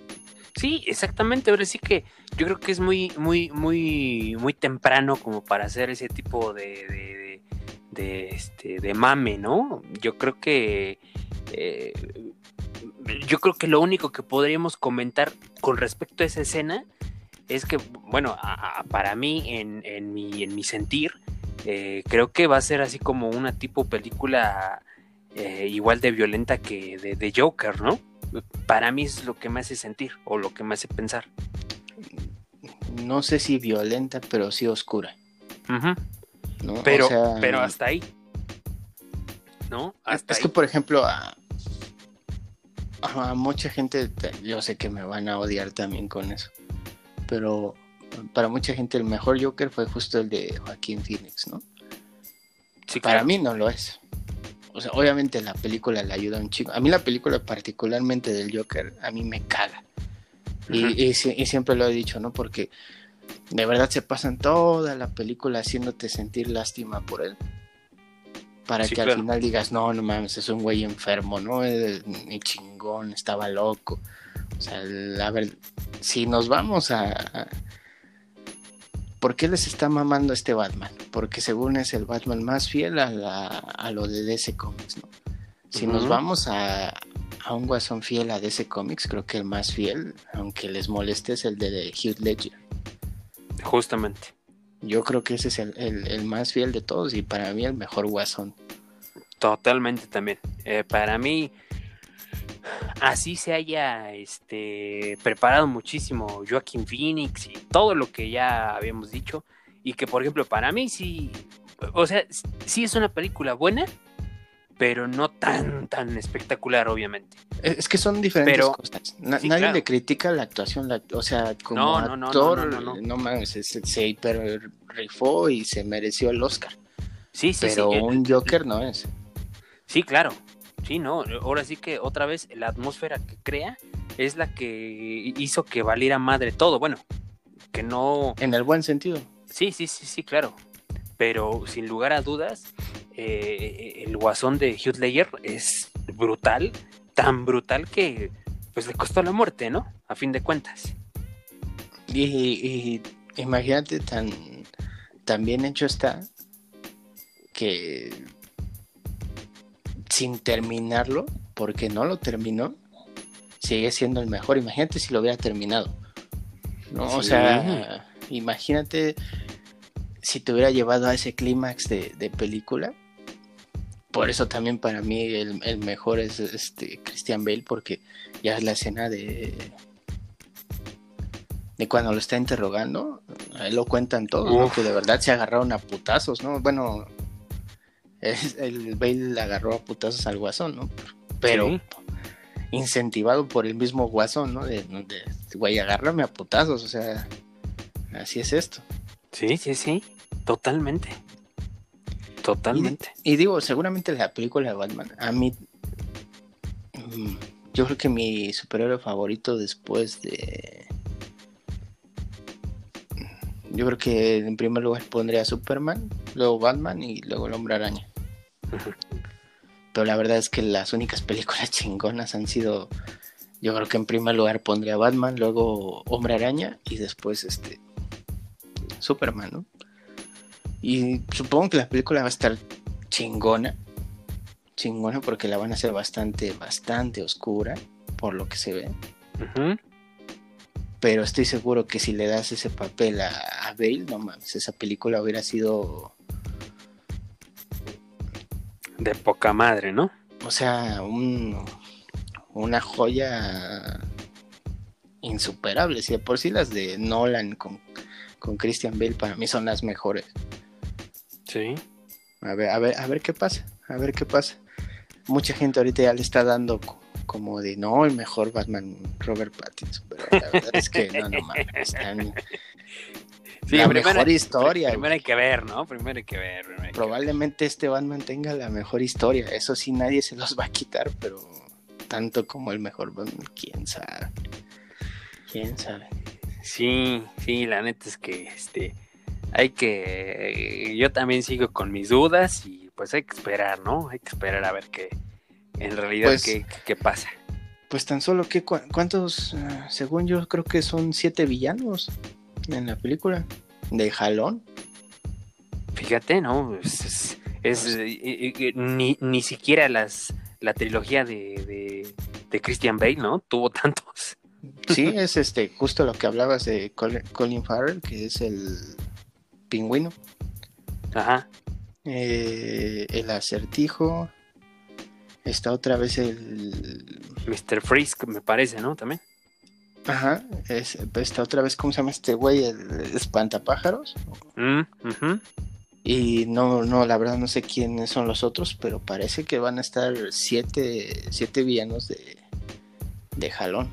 Sí, exactamente. Ahora sí que yo creo que es muy, muy, muy, muy temprano como para hacer ese tipo de, de, de, este, de mame, ¿no? Yo creo que eh, yo creo que lo único que podríamos comentar con respecto a esa escena es que, bueno, a- a- para mí, en, en, mi, en mi sentir, eh, creo que va a ser así como una tipo película eh, igual de violenta que de, de Joker, ¿no? Para mí es lo que me hace sentir o lo que me hace pensar. No sé si violenta, pero sí oscura. Ujú. ¿No? O Pero, sea, pero hasta ahí. ¿No? Hasta es ahí. que, por ejemplo, a, a mucha gente, yo sé que me van a odiar también con eso, pero para mucha gente el mejor Joker fue justo el de Joaquín Phoenix, ¿no? Sí, Para claro. mí no lo es. O sea, obviamente la película le ayuda un chico. A mí la película particularmente del Joker, a mí me caga. Y, y y siempre lo he dicho, ¿no? Porque de verdad se pasan toda la película haciéndote sentir lástima por él. Para Sí, que claro. al final digas, no, no mames, es un güey enfermo, ¿no? Ni chingón, estaba loco. O sea, a ver, si nos vamos a, a- ¿Por qué les está mamando este Batman? Porque según es el Batman más fiel a, la- a lo de DC Comics, ¿no? Si nos vamos a, a un guasón fiel a DC Comics, creo que el más fiel, aunque les moleste, es el de Hugh Ledger. Justamente. Yo creo que ese es el, el- el más fiel de todos y para mí el mejor guasón. Totalmente también. Eh, para mí, así se haya este, preparado muchísimo Joaquín Phoenix y todo lo que ya habíamos dicho. Y que, por ejemplo, para mí sí, o sea, sí es una película buena, pero no tan, tan espectacular, obviamente. Es que son diferentes Pero- cosas. Na- sí, nadie claro. le critica la actuación, la- o sea, como No, no, no, no, actor, no, no, no. mames, se, se, hiper rifó y se mereció el Oscar. Sí, sí, pero sí. eh, un Joker no es. Sí, claro. Sí, no. Ahora sí que otra vez la atmósfera que crea es la que hizo que valiera madre todo. Bueno, que no. En el buen sentido. Sí, sí, sí, sí, claro. Pero sin lugar a dudas, eh, el guasón de Hugh Ledger es brutal, tan brutal que pues le costó la muerte, ¿no? A fin de cuentas. Y, y imagínate tan, tan bien hecho está que sin terminarlo, porque no lo terminó, sigue siendo el mejor. Imagínate si lo hubiera terminado. ¿no? O sea, imagínate si te hubiera llevado a ese clímax de, de película. Por eso también para mí el, el mejor es este Christian Bale, porque ya es la escena de, de cuando lo está interrogando, ahí lo cuentan todo, que de verdad se agarraron a putazos, ¿no? Bueno, es- el Bale agarró a putazos al guasón, ¿no? Pero Sí. incentivado por el mismo guasón, ¿no? De, de, güey, agárrame a putazos, o sea, así es esto. Sí, sí, sí. Totalmente. Totalmente. Y digo, seguramente la película de Batman, a mí, mm, yo creo que mi superhéroe favorito después de... Yo creo que en primer lugar pondría Superman, luego Batman y luego el Hombre Araña. Pero la verdad es que las únicas películas chingonas han sido, yo creo que en primer lugar pondría Batman, luego Hombre Araña y después este Superman, ¿no? Y supongo que la película va a estar chingona, chingona porque la van a hacer bastante, bastante oscura por lo que se ve. Pero estoy seguro que si le das ese papel a, a Bale, no mames, esa película hubiera sido, De poca madre, ¿no? o sea, un, una joya insuperable. Si de por sí las de Nolan con, con Christian Bale para mí son las mejores. Sí. A ver, a ver, a ver qué pasa, a ver qué pasa. Mucha gente ahorita ya le está dando co- como de no, el mejor Batman Robert Pattinson, pero la verdad es que no, no mames, están Sí, la primero- mejor historia. Primero hay que ver, ¿no? Primero hay que ver. que Probablemente este Batman tenga la mejor historia, eso sí nadie se los va a quitar, pero tanto como el mejor Batman, quién sabe. Quién sabe. Sí, sí, la neta es que este hay que yo también sigo con mis dudas y pues hay que esperar, ¿no? Hay que esperar a ver qué en realidad Pues- qué, qué pasa. Pues tan solo que cu- cuántos, eh, según yo creo que son siete villanos en la película de jalón. Fíjate, ¿no? Es, es- es, eh, eh, eh, ni, ni siquiera las la trilogía de, de, de Christian Bale, ¿no? Tuvo tantos. Sí, es este justo lo que hablabas de Col- Colin Farrell, que es el pingüino, Ajá. eh, el acertijo. Está otra vez el. Mr. Freeze, me parece, ¿no? También. Ajá, es, está otra vez, ¿cómo se llama este güey? El espantapájaros. Mm, ujú. Y no, no, la verdad no sé quiénes son los otros, pero parece que van a estar siete, siete villanos de, de jalón.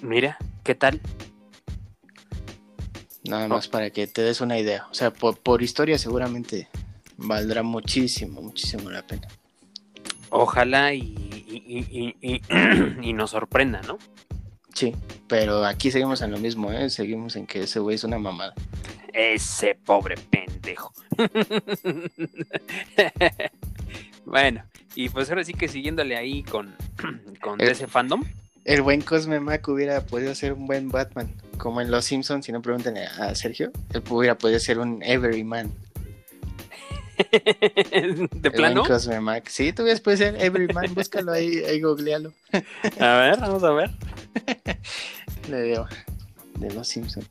Mira, ¿qué tal? Nada más para que te des una idea. O sea, por, por historia seguramente valdrá muchísimo, muchísimo la pena. Ojalá y, y, y- y- y nos sorprenda, ¿no? Sí, pero aquí seguimos en lo mismo, ¿eh? Seguimos en que ese güey es una mamada. Ese pobre pendejo. bueno, y pues ahora sí que siguiéndole ahí con, con El- ese fandom. El buen Cosme Mac hubiera podido ser un buen Batman. Como en Los Simpsons, si no preguntan a Sergio, él hubiera podido ser un Everyman. ¿De El plano? buen Cosme Mac. Sí, tú ves, puede ser Everyman, búscalo ahí, ahí googlealo. A ver, vamos a ver. Le digo, de los Simpsons.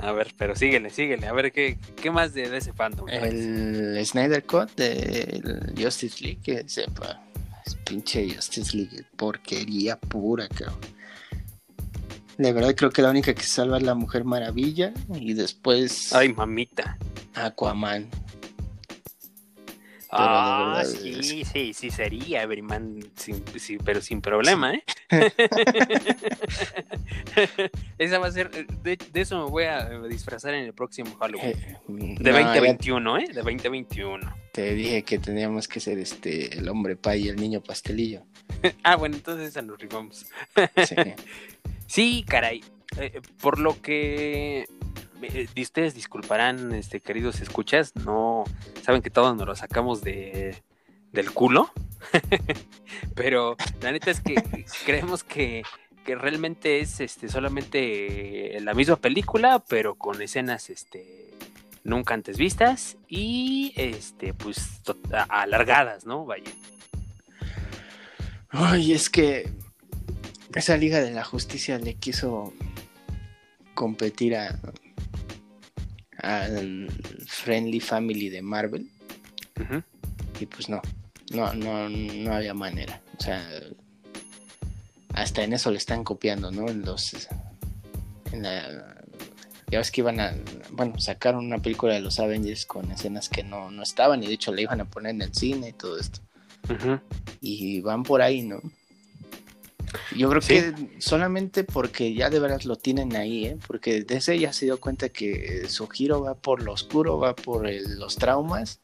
A ver, pero síguele, síguele. A ver, ¿qué, qué más de, ese fandom? El Snyder Cut de Justice League, que sepa, es pinche Justice League, porquería pura, cabrón. De verdad creo que la única que salva es la Mujer Maravilla y después Ay, mamita. Aquaman. Ah, verdad sí, es- sí, sí sería Everyman, sin, sí, pero sin problema, ¿eh? Esa va a ser, de, de eso me voy a disfrazar en el próximo Halloween. Eh, De no, ya 2021, ¿eh? De 2021. te dije que teníamos que ser este el hombre pay y el niño pastelillo. Ah, bueno, entonces esa nos rifamos. Sí. Sí, caray. eh, por lo que eh, de ustedes disculparán, este, queridos escuchas, no saben que todos nos lo sacamos de del culo. Pero la neta es que creemos que, que realmente es este solamente la misma película, pero con escenas este nunca antes vistas y este pues alargadas, ¿no? Vaya. Ay, es que esa Liga de la Justicia le quiso competir a al Friendly Family de Marvel y pues no, no, no, no había manera. O sea, hasta en eso le están copiando, ¿no? En los, en la, ya ves que iban a, bueno, sacaron una película de los Avengers con escenas que no, no estaban y de hecho la iban a poner en el cine y todo esto. Y van por ahí, ¿no? Yo creo Sí. que solamente porque ya de verdad lo tienen ahí, ¿eh? Porque desde ya se dio cuenta que su giro va por lo oscuro, va por el- los traumas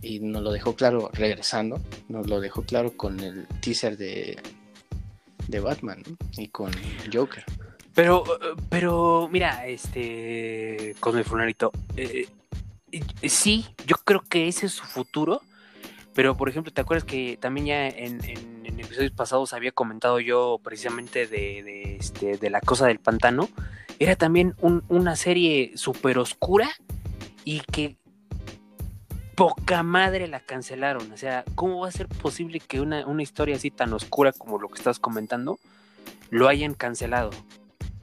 y, nos lo dejó claro regresando, nos lo dejó claro con el teaser de, de Batman ¿no? y con Joker. Pero, pero, mira, este, Cosme Funarito, eh, eh, sí, yo creo que ese es su futuro, pero por ejemplo, ¿te acuerdas que también ya en, en- en episodios pasados había comentado yo precisamente de, este, La Cosa del Pantano? Era también un- una serie súper oscura y que poca madre la cancelaron. O sea, ¿cómo va a ser posible que una, historia así tan oscura como lo que estás comentando lo hayan cancelado?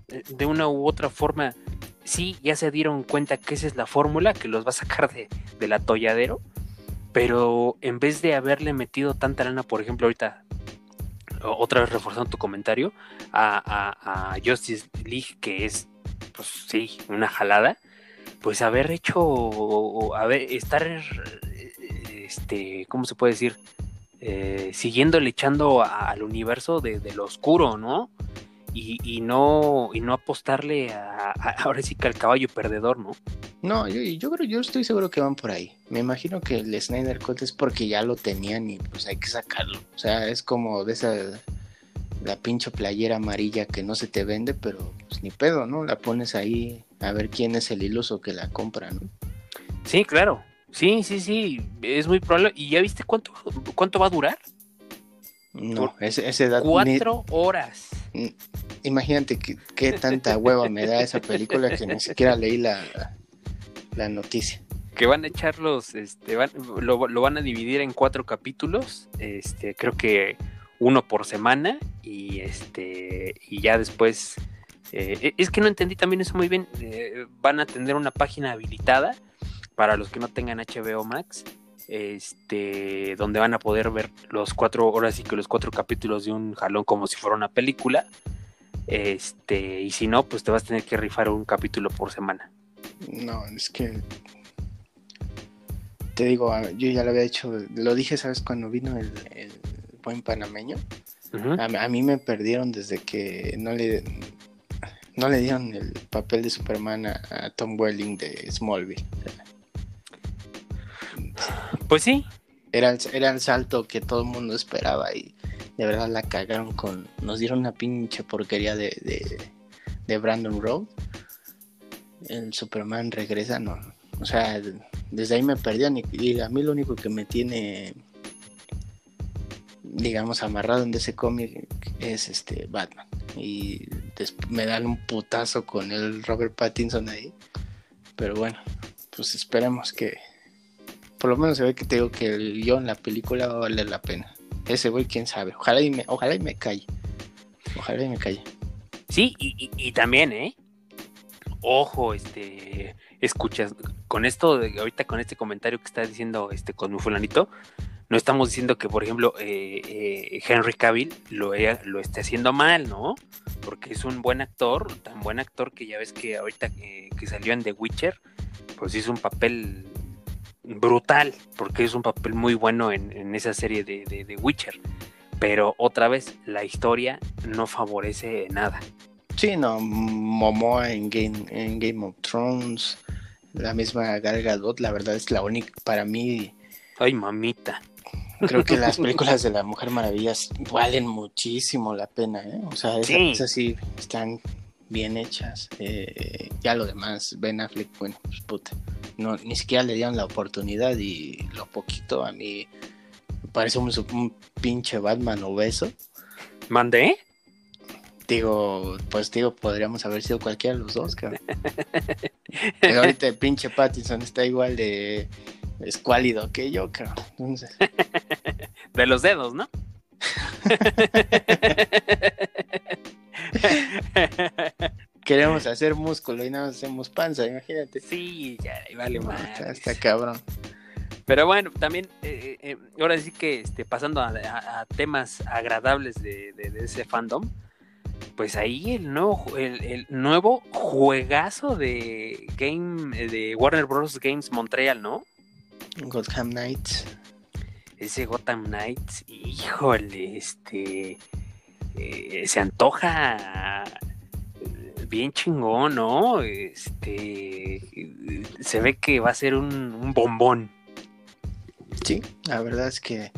Eh, de una u otra forma, sí, ya se dieron cuenta que esa es la fórmula que los va a sacar de, del atolladero, pero en vez de haberle metido tanta lana, por ejemplo, ahorita, otra vez reforzando tu comentario, a, a- a Justice League, que es, pues sí, una jalada, pues haber hecho, o- haber, estar, eh, este, ¿cómo se puede decir? Eh, siguiéndole echando al universo de, de lo oscuro, ¿no? Y, y no y no apostarle a, a- ahora sí que al caballo perdedor, ¿no? No, yo, yo creo, yo estoy seguro que van por ahí. Me imagino que el Snyder Cut es porque ya lo tenían y pues hay que sacarlo. O sea, es como de esa la pinche playera amarilla que no se te vende, pero pues ni pedo, ¿no? La pones ahí a ver quién es el iluso que la compra, ¿no? Sí, claro. Sí, sí, sí, es muy probable. ¿Y ya viste cuánto cuánto va a durar? No, ese, ese da- ni- Cuatro horas. ni- imagínate que- qué tanta hueva me da esa película que ni siquiera leí la, la noticia. Que van a echar los, este, van- lo, lo van a dividir en cuatro capítulos, este, creo que uno por semana, y este, y ya después, eh, es que no entendí también eso muy bien, eh, van a tener una página habilitada para los que no tengan HBO Max, este, donde van a poder ver los cuatro, ahora sí que los cuatro capítulos de un jalón como si fuera una película, este, y si no, pues te vas a tener que rifar un capítulo por semana. No, es que te digo, ah, yo ya lo había hecho, lo dije, ¿sabes? Cuando vino el, el buen panameño, a, a mí me perdieron desde que no le no le dieron el papel de Superman a, a Tom Welling de Smallville. Pues sí, Era el, era el salto que todo el mundo esperaba y de verdad la cagaron con... Nos dieron una pinche porquería de, de, de Brandon Road. El Superman regresa, no. O sea, desde ahí me perdían y, y a mí lo único que me tiene, digamos, amarrado en ese cómic es este Batman. Y me dan un putazo con el Robert Pattinson ahí. Pero bueno, pues esperemos que, por lo menos se ve que te digo que el guion, la película va a valer la pena. Ese güey, quién sabe. Ojalá y me, ojalá y me calle. Ojalá y me calle. Sí, y, y- también, ¿eh? Ojo, este, escuchas, con esto, de, ahorita con este comentario que está diciendo este con mi fulanito, no estamos diciendo que, por ejemplo, eh, eh, Henry Cavill lo, lo esté haciendo mal, ¿no? Porque es un buen actor, tan buen actor que ya ves que ahorita eh, que salió en The Witcher, pues hizo un papel brutal, porque es un papel muy bueno en, en esa serie de, de, de Witcher. Pero otra vez, la historia no favorece nada. Sí, no, Momoa en Game, en Game of Thrones, la misma Gal Gadot, la verdad es la única, para mí, Ay, mamita. creo que las películas de la Mujer Maravillas valen muchísimo la pena, ¿eh? O sea, esas Sí. sí están bien hechas. eh, ya lo demás, Ben Affleck, bueno, pues puta, no, ni siquiera le dieron la oportunidad y lo poquito a mí parece un, un pinche Batman obeso. ¿Mandé? Digo, pues digo, podríamos haber sido cualquiera de los dos, cabrón. Pero ahorita el pinche Pattinson está igual de escuálido que yo, cabrón. Entonces, De los dedos, ¿no? queremos hacer músculo y nada más hacemos panza, imagínate. sí, ya, vale más. está, cabrón. Pero bueno, también, eh, eh, ahora sí que este, pasando a, a- a temas agradables de, de- de ese fandom, pues ahí el nuevo, el nuevo juegazo de Game de Warner Bros. Games Montreal, ¿no? Gotham Knights. Ese Gotham Knights, híjole, este eh, se antoja eh, bien chingón, ¿no? Este se ve que va a ser un, bombón. Sí, la verdad es que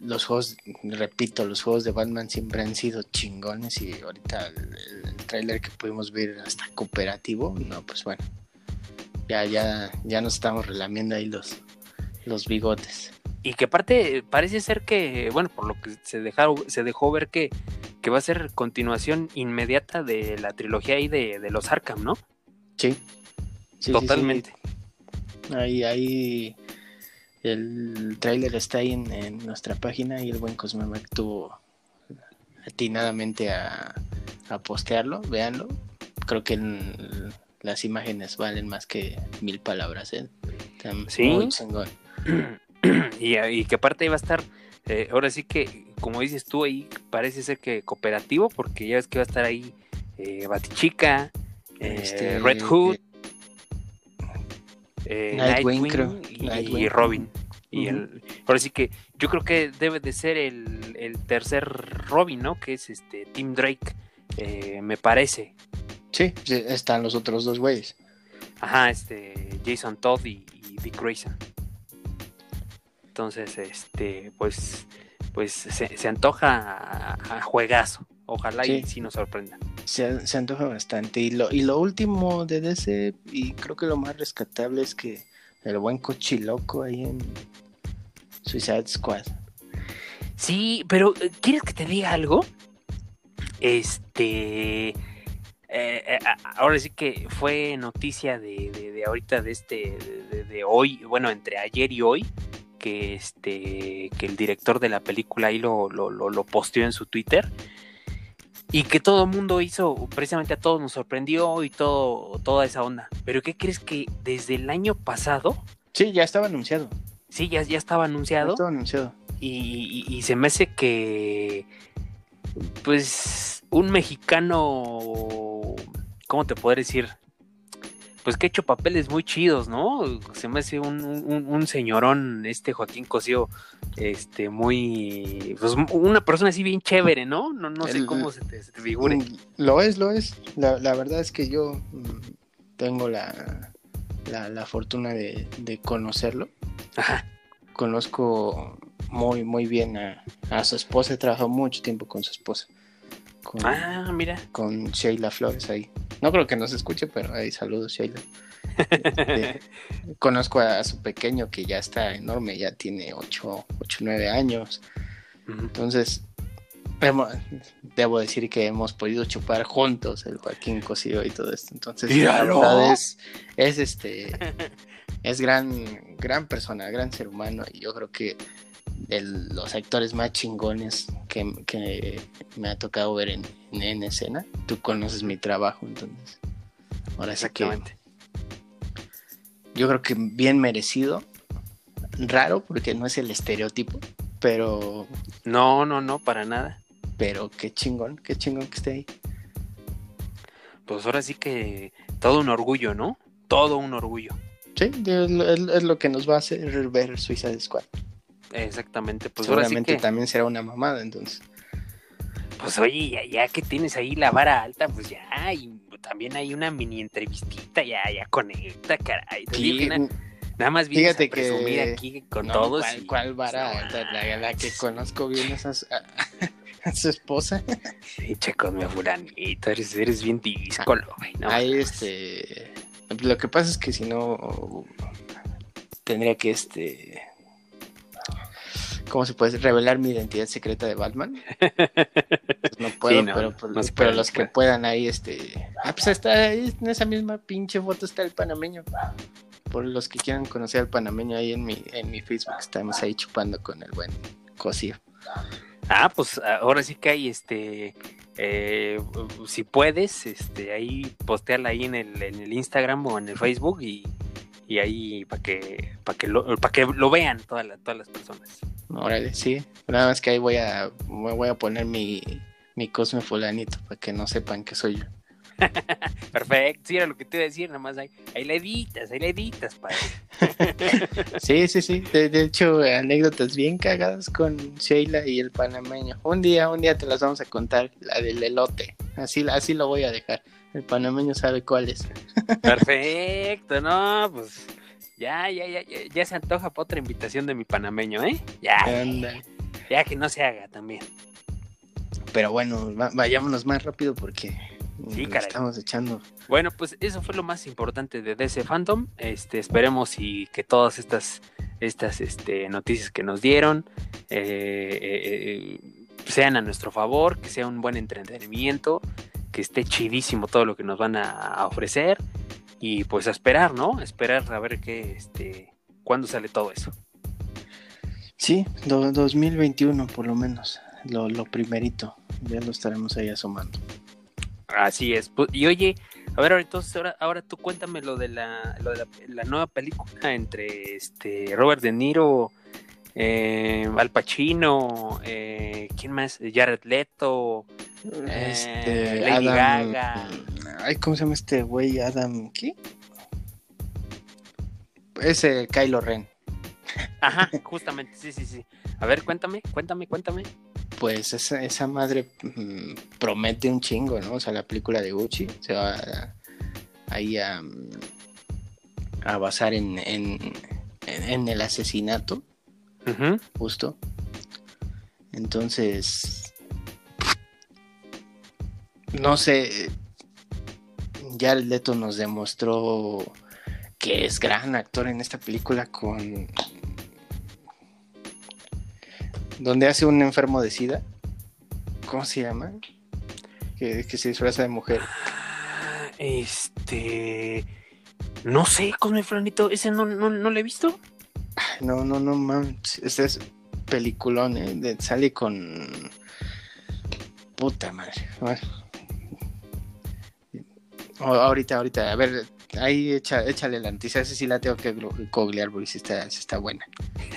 los juegos, repito, los juegos de Batman siempre han sido chingones y ahorita el, el tráiler que pudimos ver hasta cooperativo, no, pues bueno, ya, ya, ya nos estamos relamiendo ahí los, los bigotes. Y que aparte parece ser que, bueno, por lo que se dejaron, se dejó ver que, que va a ser continuación inmediata de la trilogía ahí de, de los Arkham, ¿no? Sí. Sí, sí, sí. Totalmente. Ahí, ahí el tráiler está ahí en, en nuestra página y el buen Cosmemac tuvo atinadamente a, a postearlo, véanlo. Creo que el- las imágenes valen más que mil palabras, ¿eh? Están Sí. muy chingón. y, y que aparte iba a estar, eh, ahora sí que, como dices tú ahí, parece ser que cooperativo, porque ya ves que va a estar ahí eh, Batichica, eh, Este, Red Hood, eh, Nightwing, Nightwing, creo. y, Nightwing. y Robin. Y el, ahora sí que yo creo que debe de ser el, el tercer Robin, ¿no? Que es este Tim Drake, eh, me parece. Sí, sí, están los otros dos güeyes. Ajá, este Jason Todd y, y Dick Grayson. Entonces, este, pues, pues se, se antoja a, a juegazo. Ojalá y Sí. sí nos sorprenda. Se, se antoja bastante. Y lo, y lo último de DC, y creo que lo más rescatable es que el buen cochiloco ahí en Suicide Squad. Sí, pero eh, ¿quieres que te diga algo? Este. eh, eh, ahora sí que fue noticia de, de- de ahorita, de este, de, de hoy, bueno, entre ayer y hoy, que este, que el director de la película ahí lo, lo, lo, lo posteó en su Twitter. Y que todo el mundo hizo, precisamente a todos nos sorprendió y todo, toda esa onda. Pero ¿qué crees que desde el año pasado, Sí, ya estaba anunciado. sí, ya, ya estaba Ya anunciado? estaba anunciado. y, y- y se me hace que pues un mexicano ¿cómo te puedo decir? Pues que ha hecho papeles muy chidos, ¿no? Se me hace un, un- un señorón, este Joaquín Cosío, este, muy, pues una persona así bien chévere, ¿no? No, no sé cómo se te, se te figure. Mm, Lo es, lo es. La, la verdad es que yo mm, tengo la, la, la fortuna de, de conocerlo. Ajá. Conozco muy, muy bien a, a su esposa. He trabajado mucho tiempo con su esposa. Con, Ah, mira. con Sheila Flores ahí. No creo que nos escuche, pero ahí saludos, Sheila. Este, conozco a, su pequeño que ya está enorme, ya tiene 8, 8 9 años. Entonces, hemos- debo decir que hemos podido chupar juntos el Joaquín Cosío y todo esto. Entonces, ¡Míralo! la verdad es, es este es gran, gran persona, gran ser humano. Y yo creo que de los actores más chingones que, que me ha tocado ver en, en, escena. Tú conoces mi trabajo, entonces. Ahora sí que. Yo creo que bien merecido. Raro, porque no es el estereotipo, pero. No, no, no, para nada. Pero qué chingón, qué chingón que esté ahí. Pues ahora sí que todo un orgullo, ¿no? Todo un orgullo. Sí, es, lo que nos va a hacer ver Suiza de Squad. Exactamente, pues seguramente también será una mamada, entonces. Pues oye, ya, que tienes ahí la vara alta, pues ya, y también hay una mini entrevistita, ya, ya conecta, caray. nada, más vienes Fíjate a presumir que... aquí con todos. ¿Cuál, vara alta? La, que conozco bien esas, a, su esposa. Sí, con mi fulanito, eres, eres bien díscolo, güey. ahí, este... Lo que pasa es que si no... Tendría que, este ¿Cómo se puede revelar mi identidad secreta de Batman? Pues no puedo, pero, pues, pero los que puedan ahí, este. Ah, pues está ahí, en esa misma pinche foto está el panameño. Por los que quieran conocer al panameño ahí en mi, en mi Facebook, estamos ahí chupando con el buen Cosío. Ah, pues ahora sí que hay este. Eh, si puedes, este, ahí postearla ahí en el, en el Instagram o en el Facebook y, y ahí para que, para que, lo, para que lo vean todas, todas las personas. Órale, sí. Nada más que ahí voy a, voy a poner mi, mi Cosme Fulanito para que no sepan que soy yo. Perfecto, sí, era lo que te iba a decir, nada más ahí, ahí le editas, ahí le editas, padre. sí, sí, sí. De, hecho, anécdotas bien cagadas con Sheila y el panameño. Un día, un día te las vamos a contar, la del elote. Así, así lo voy a dejar. El panameño sabe cuál es. Perfecto, no, pues ya, ya, ya, ya, se antoja para otra invitación de mi panameño, ¿eh? Ya. Ya que no se haga también. Pero bueno, vayámonos más rápido porque sí, estamos echando. Bueno, pues eso fue lo más importante de DC Phantom. Este, esperemos y que todas estas, estas este, noticias que nos dieron eh, eh, eh, sean a nuestro favor, que sea un buen entretenimiento, que esté chidísimo todo lo que nos van a ofrecer y pues a esperar, ¿no? esperar a ver qué, este, cuándo sale todo eso. Sí, 2021 por lo menos, lo, lo, primerito, ya lo estaremos ahí asomando. Así es, pues, y oye, a ver, entonces ahora, ahora tú cuéntame lo de la, lo de la, nueva película entre este Robert De Niro, eh, Al Pacino, eh, ¿quién más? Jared Leto, este, Lady Gaga. Ay, ¿cómo se llama este güey? Adam, ¿qué? Ese Kylo Ren. Ajá, justamente, sí, sí, sí. A ver, cuéntame, cuéntame, cuéntame. Pues esa, esa madre mm, promete un chingo, ¿no? O sea, la película de Gucci se va ahí a, a basar en, en, en, el asesinato, justo. Entonces, no sé, Jared Leto nos demostró que es gran actor en esta película con donde hace un enfermo de sida. ¿Cómo se llama? Que, se disfraza de mujer. Ah, este. No sé, con el franito. ¿Ese no, no, no lo he visto? No, no, no, man. Este es peliculón, ¿eh? sale con. Puta madre. Bueno, ahorita, ahorita, a ver, ahí échale la noticia, esa sí la tengo que googlear porque sí está, está buena.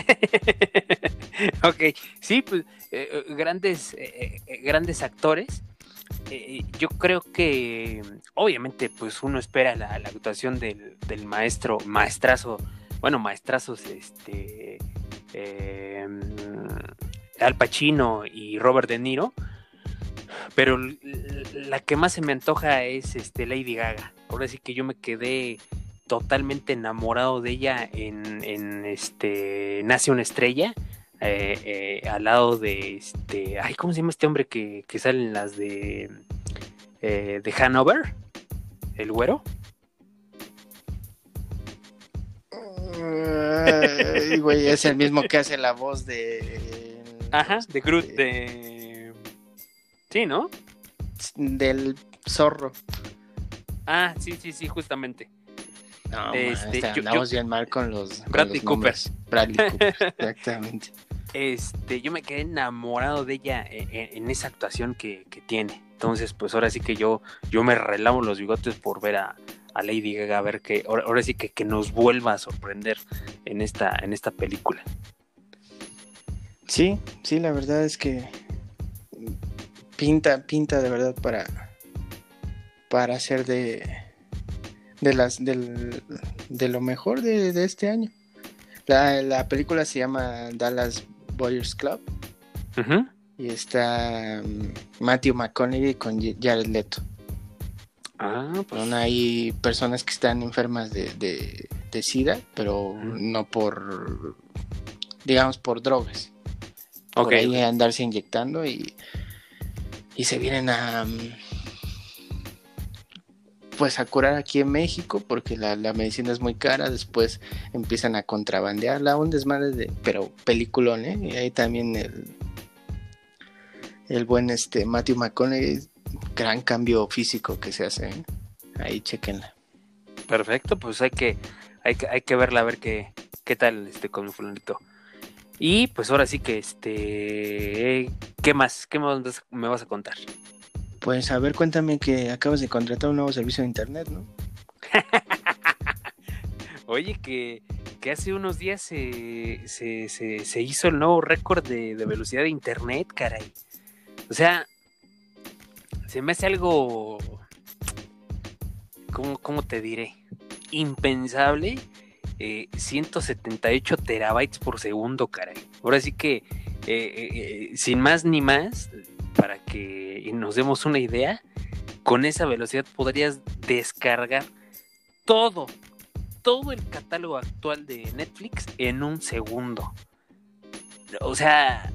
ok, sí, pues eh, eh, grandes, eh, grandes actores. yo creo que obviamente pues uno espera la, actuación del, maestro, maestrazo, bueno, maestrazos, este, Al Pacino y Robert De Niro pero la que más se me antoja es este Lady Gaga. Ahora sí que yo me quedé totalmente enamorado de ella en, este Nace una estrella. Eh, eh, al lado de este. Ay, ¿cómo se llama este hombre que, que salen las de. Eh, de Hanover? ¿El güero? Güey, es el mismo que hace la voz de. Ajá, de Groot, de Sí, ¿no? Del zorro. Ah, sí, sí, sí, justamente. No, Este, yo- andamos bien mal con los. con Bradley los nombres. Bradley Cooper, exactamente. Este, yo me quedé enamorado de ella en, en- en esa actuación que, que tiene. Entonces, pues ahora sí que yo, yo me relamo los bigotes por ver a, a Lady Gaga, a ver que ahora, ahora sí que, que nos vuelva a sorprender en esta, en esta película. Sí, sí, la verdad es que pinta, pinta de verdad para para ser de de las del, de lo mejor de, de este año. La, la película se llama Dallas Boyers Club y está mm, Matthew McConaughey con Jared Leto. Ah, pues Son ahí personas que están enfermas de, de, de SIDA, pero no por, digamos, por drogas. ok. Por ahí andarse inyectando y, y se vienen a, mm, pues a curar aquí en México porque la, la medicina es muy cara. Después empiezan a contrabandearla, un desmadre de, pero peliculón, ¿eh? Y ahí también el, el buen este Matthew McConaughey, gran cambio físico que se hace, ¿eh? Ahí chequenla. Perfecto, pues hay que, hay que, hay que verla a ver qué, qué tal este con mi fulanito. Y pues ahora sí que este ¿qué más? ¿Qué más me vas a contar? Pues a ver, cuéntame que acabas de contratar un nuevo servicio de internet, ¿no? Oye, que, que hace unos días se, se, se- se hizo el nuevo récord de, de velocidad de internet, caray. O sea, se me hace algo. ¿Cómo, cómo te diré? Impensable. eh, 178 terabytes por segundo, caray. Ahora sí que, eh, eh, eh, sin más ni más, para que nos demos una idea, con esa velocidad podrías descargar todo, todo el catálogo actual de Netflix en un segundo. O sea,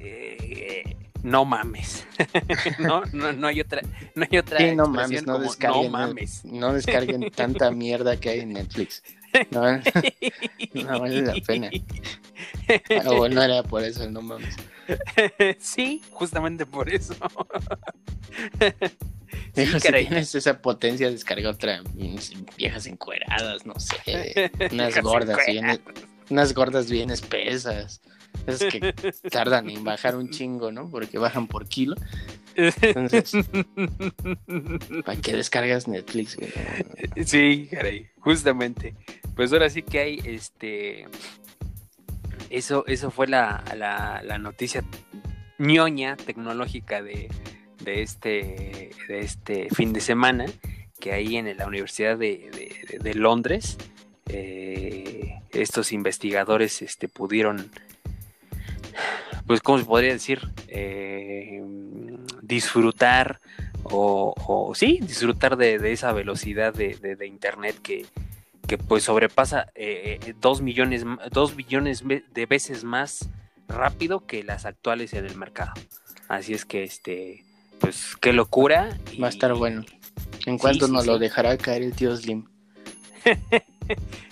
eh, no mames. no, no, no hay otra, no hay otra Sí, no mames, no como, descarguen, no mames. no descarguen tanta mierda que hay en Netflix. No, vale la pena. Ah, bueno, era por eso, no mames. sí, justamente por eso. Digo, si tienes esa potencia, descarga otra viejas encueradas, no sé, unas gordas bien, unas gordas bien espesas. Esas que tardan en bajar un chingo, ¿no? Porque bajan por kilo. Entonces, ¿para qué descargas Netflix? güey? Sí, caray, justamente. Pues ahora sí que hay este. Eso, eso fue la, la, la noticia ñoña tecnológica de, de este, de este fin de semana, que ahí en la Universidad de, de- de Londres, eh, estos investigadores este, pudieron, pues, ¿cómo se podría decir? Eh, disfrutar o, o sí, disfrutar de, de esa velocidad de, de- de internet que, que pues sobrepasa eh, eh, dos millones, dos billones de veces más rápido que las actuales en el mercado. Así es que este, pues qué locura. y- Va a estar bueno. ¿En cuánto sí, nos sí. lo dejará caer el tío Slim?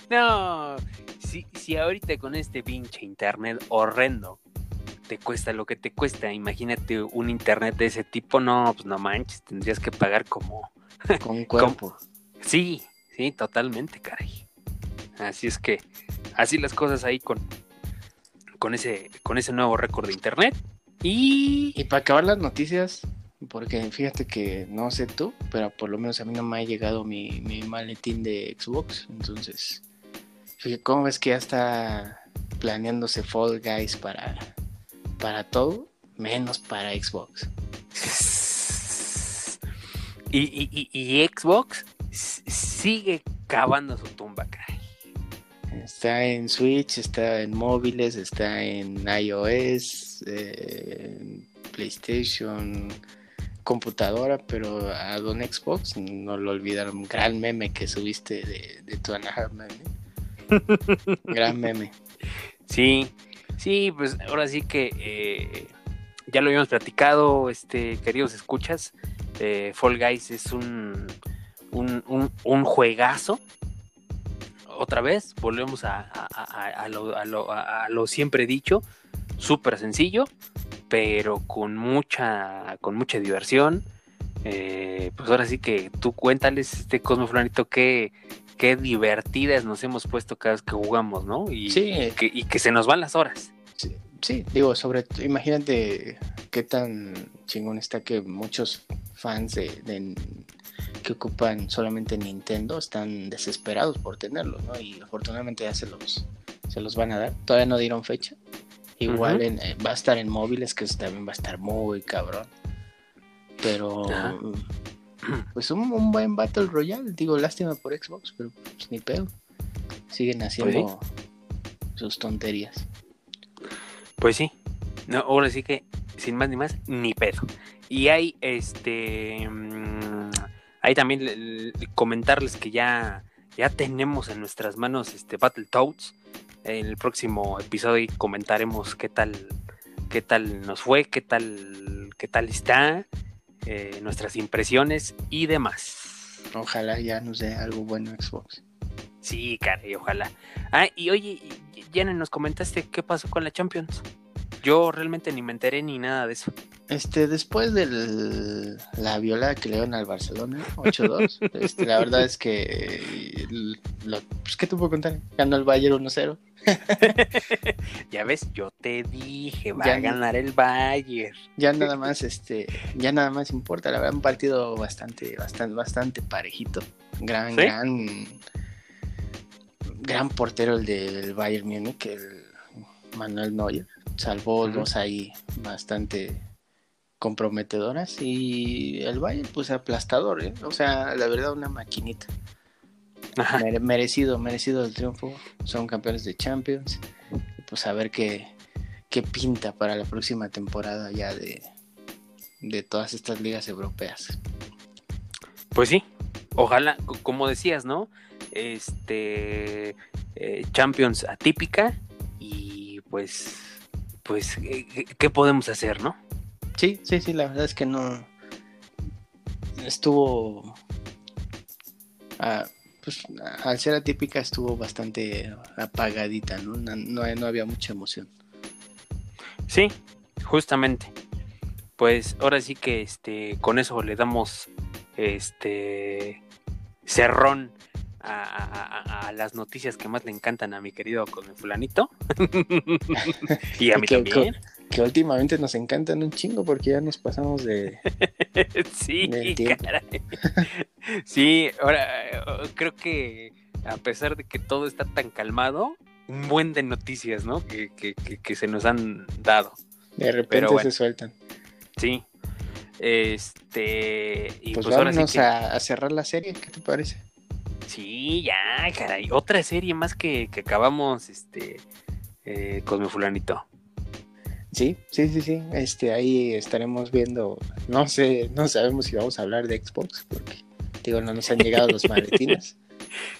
No, si, si ahorita con este pinche internet horrendo te cuesta lo que te cuesta, imagínate un internet de ese tipo, no, pues no manches, tendrías que pagar como... Con cuerpo. Sí, sí, totalmente, caray. Así es que, así las cosas ahí con, con, ese, con ese nuevo récord de internet. Y... Y para acabar las noticias, porque fíjate que no sé tú, pero por lo menos a mí no me ha llegado mi, mi maletín de Xbox. Entonces, fíjate, ¿cómo ves que ya está planeándose Fall Guys para, para todo, menos para Xbox? Y, y- y- y Xbox sigue cavando su tumba, caray. Está en Switch, está en móviles, está en iOS, eh, en PlayStation, computadora, pero a Don Xbox no lo olvidaron. Gran meme que subiste de, de tu Anaheim, ¿eh? Gran meme. Sí, sí, pues ahora sí que eh, ya lo habíamos platicado, este, queridos escuchas. eh, Fall Guys es un, un, juegazo. Otra vez, volvemos a lo siempre dicho, súper sencillo, pero con mucha, con mucha diversión. Eh, pues ahora sí que tú cuéntales, este Cosmo Flanito, qué, qué divertidas nos hemos puesto cada vez que jugamos, ¿no? Y, Sí. y que, y que se nos van las horas. Sí, sí, digo, sobre imagínate qué tan chingón está que muchos fans de, de- que ocupan solamente Nintendo están desesperados por tenerlo, ¿no? Y afortunadamente ya se los, se los van a dar. Todavía no dieron fecha. Igual en- eh, va a estar en móviles, que eso también va a estar muy cabrón. Pero Ajá. Pues un, un buen Battle Royale, digo, lástima por Xbox, pero pues ni pedo. Siguen haciendo sus tonterías. Pues sí. No, ahora sí que, sin más ni más, ni pedo. Y hay este. mm, hay también le- le- comentarles que ya, ya tenemos en nuestras manos este Battletoads. En el próximo episodio comentaremos qué tal, qué tal nos fue, qué tal, qué tal está, eh, nuestras impresiones y demás. Ojalá ya nos dé algo bueno Xbox. Sí, caray, ojalá. Ah, y oye, ya nos comentaste qué pasó con la Champions. Yo realmente ni me enteré ni nada de eso. Este, después de la violada que le dieron al Barcelona, 8-2, este, la verdad es que, eh, lo, pues, ¿qué te puedo contar? Ganó el Bayern 1-0. Ya ves, yo te dije, va Ya a ganar el Bayern. Ya nada más, este, ya nada más importa, la verdad, un partido bastante, bastante, bastante parejito. Gran, ¿Sí? gran, gran portero el del Bayern Múnich, el Manuel Neuer. Salvó dos ahí bastante comprometedoras y el Bayern pues aplastador, ¿eh? o sea, la verdad una maquinita. Ajá. Merecido, merecido el triunfo. Son campeones de Champions. Pues a ver qué, qué pinta para la próxima temporada ya de, de todas estas ligas europeas. Pues sí, ojalá, co- como decías, ¿no? Este eh, Champions atípica pues, pues, eh, ¿qué- ¿qué podemos hacer, no? Sí, sí, sí, la verdad es que no estuvo ah, pues al ser atípica estuvo bastante apagadita, ¿no? No, no- no había mucha emoción. Sí, justamente. Pues ahora sí que este con eso le damos este cerrón a, a- a- a las noticias que más le encantan a mi querido con el fulanito. y a mí Que- también. Que últimamente nos encantan un chingo porque ya nos pasamos de, sí, caray. sí, ahora eh, creo que a pesar de que todo está tan calmado, un buen de noticias, ¿no? Que, que- que- se nos han dado. de repente bueno. se sueltan. Sí. Este. Y Pues, pues, ahora sí vámonos que. a, a cerrar la serie, ¿qué te parece? Sí, ya, caray. Otra serie más que, que acabamos, este. Eh, con mi fulanito. Sí, sí, sí, sí. Este, ahí estaremos viendo. No sé, no sabemos si vamos a hablar de Xbox, porque digo, no nos han llegado los maletines.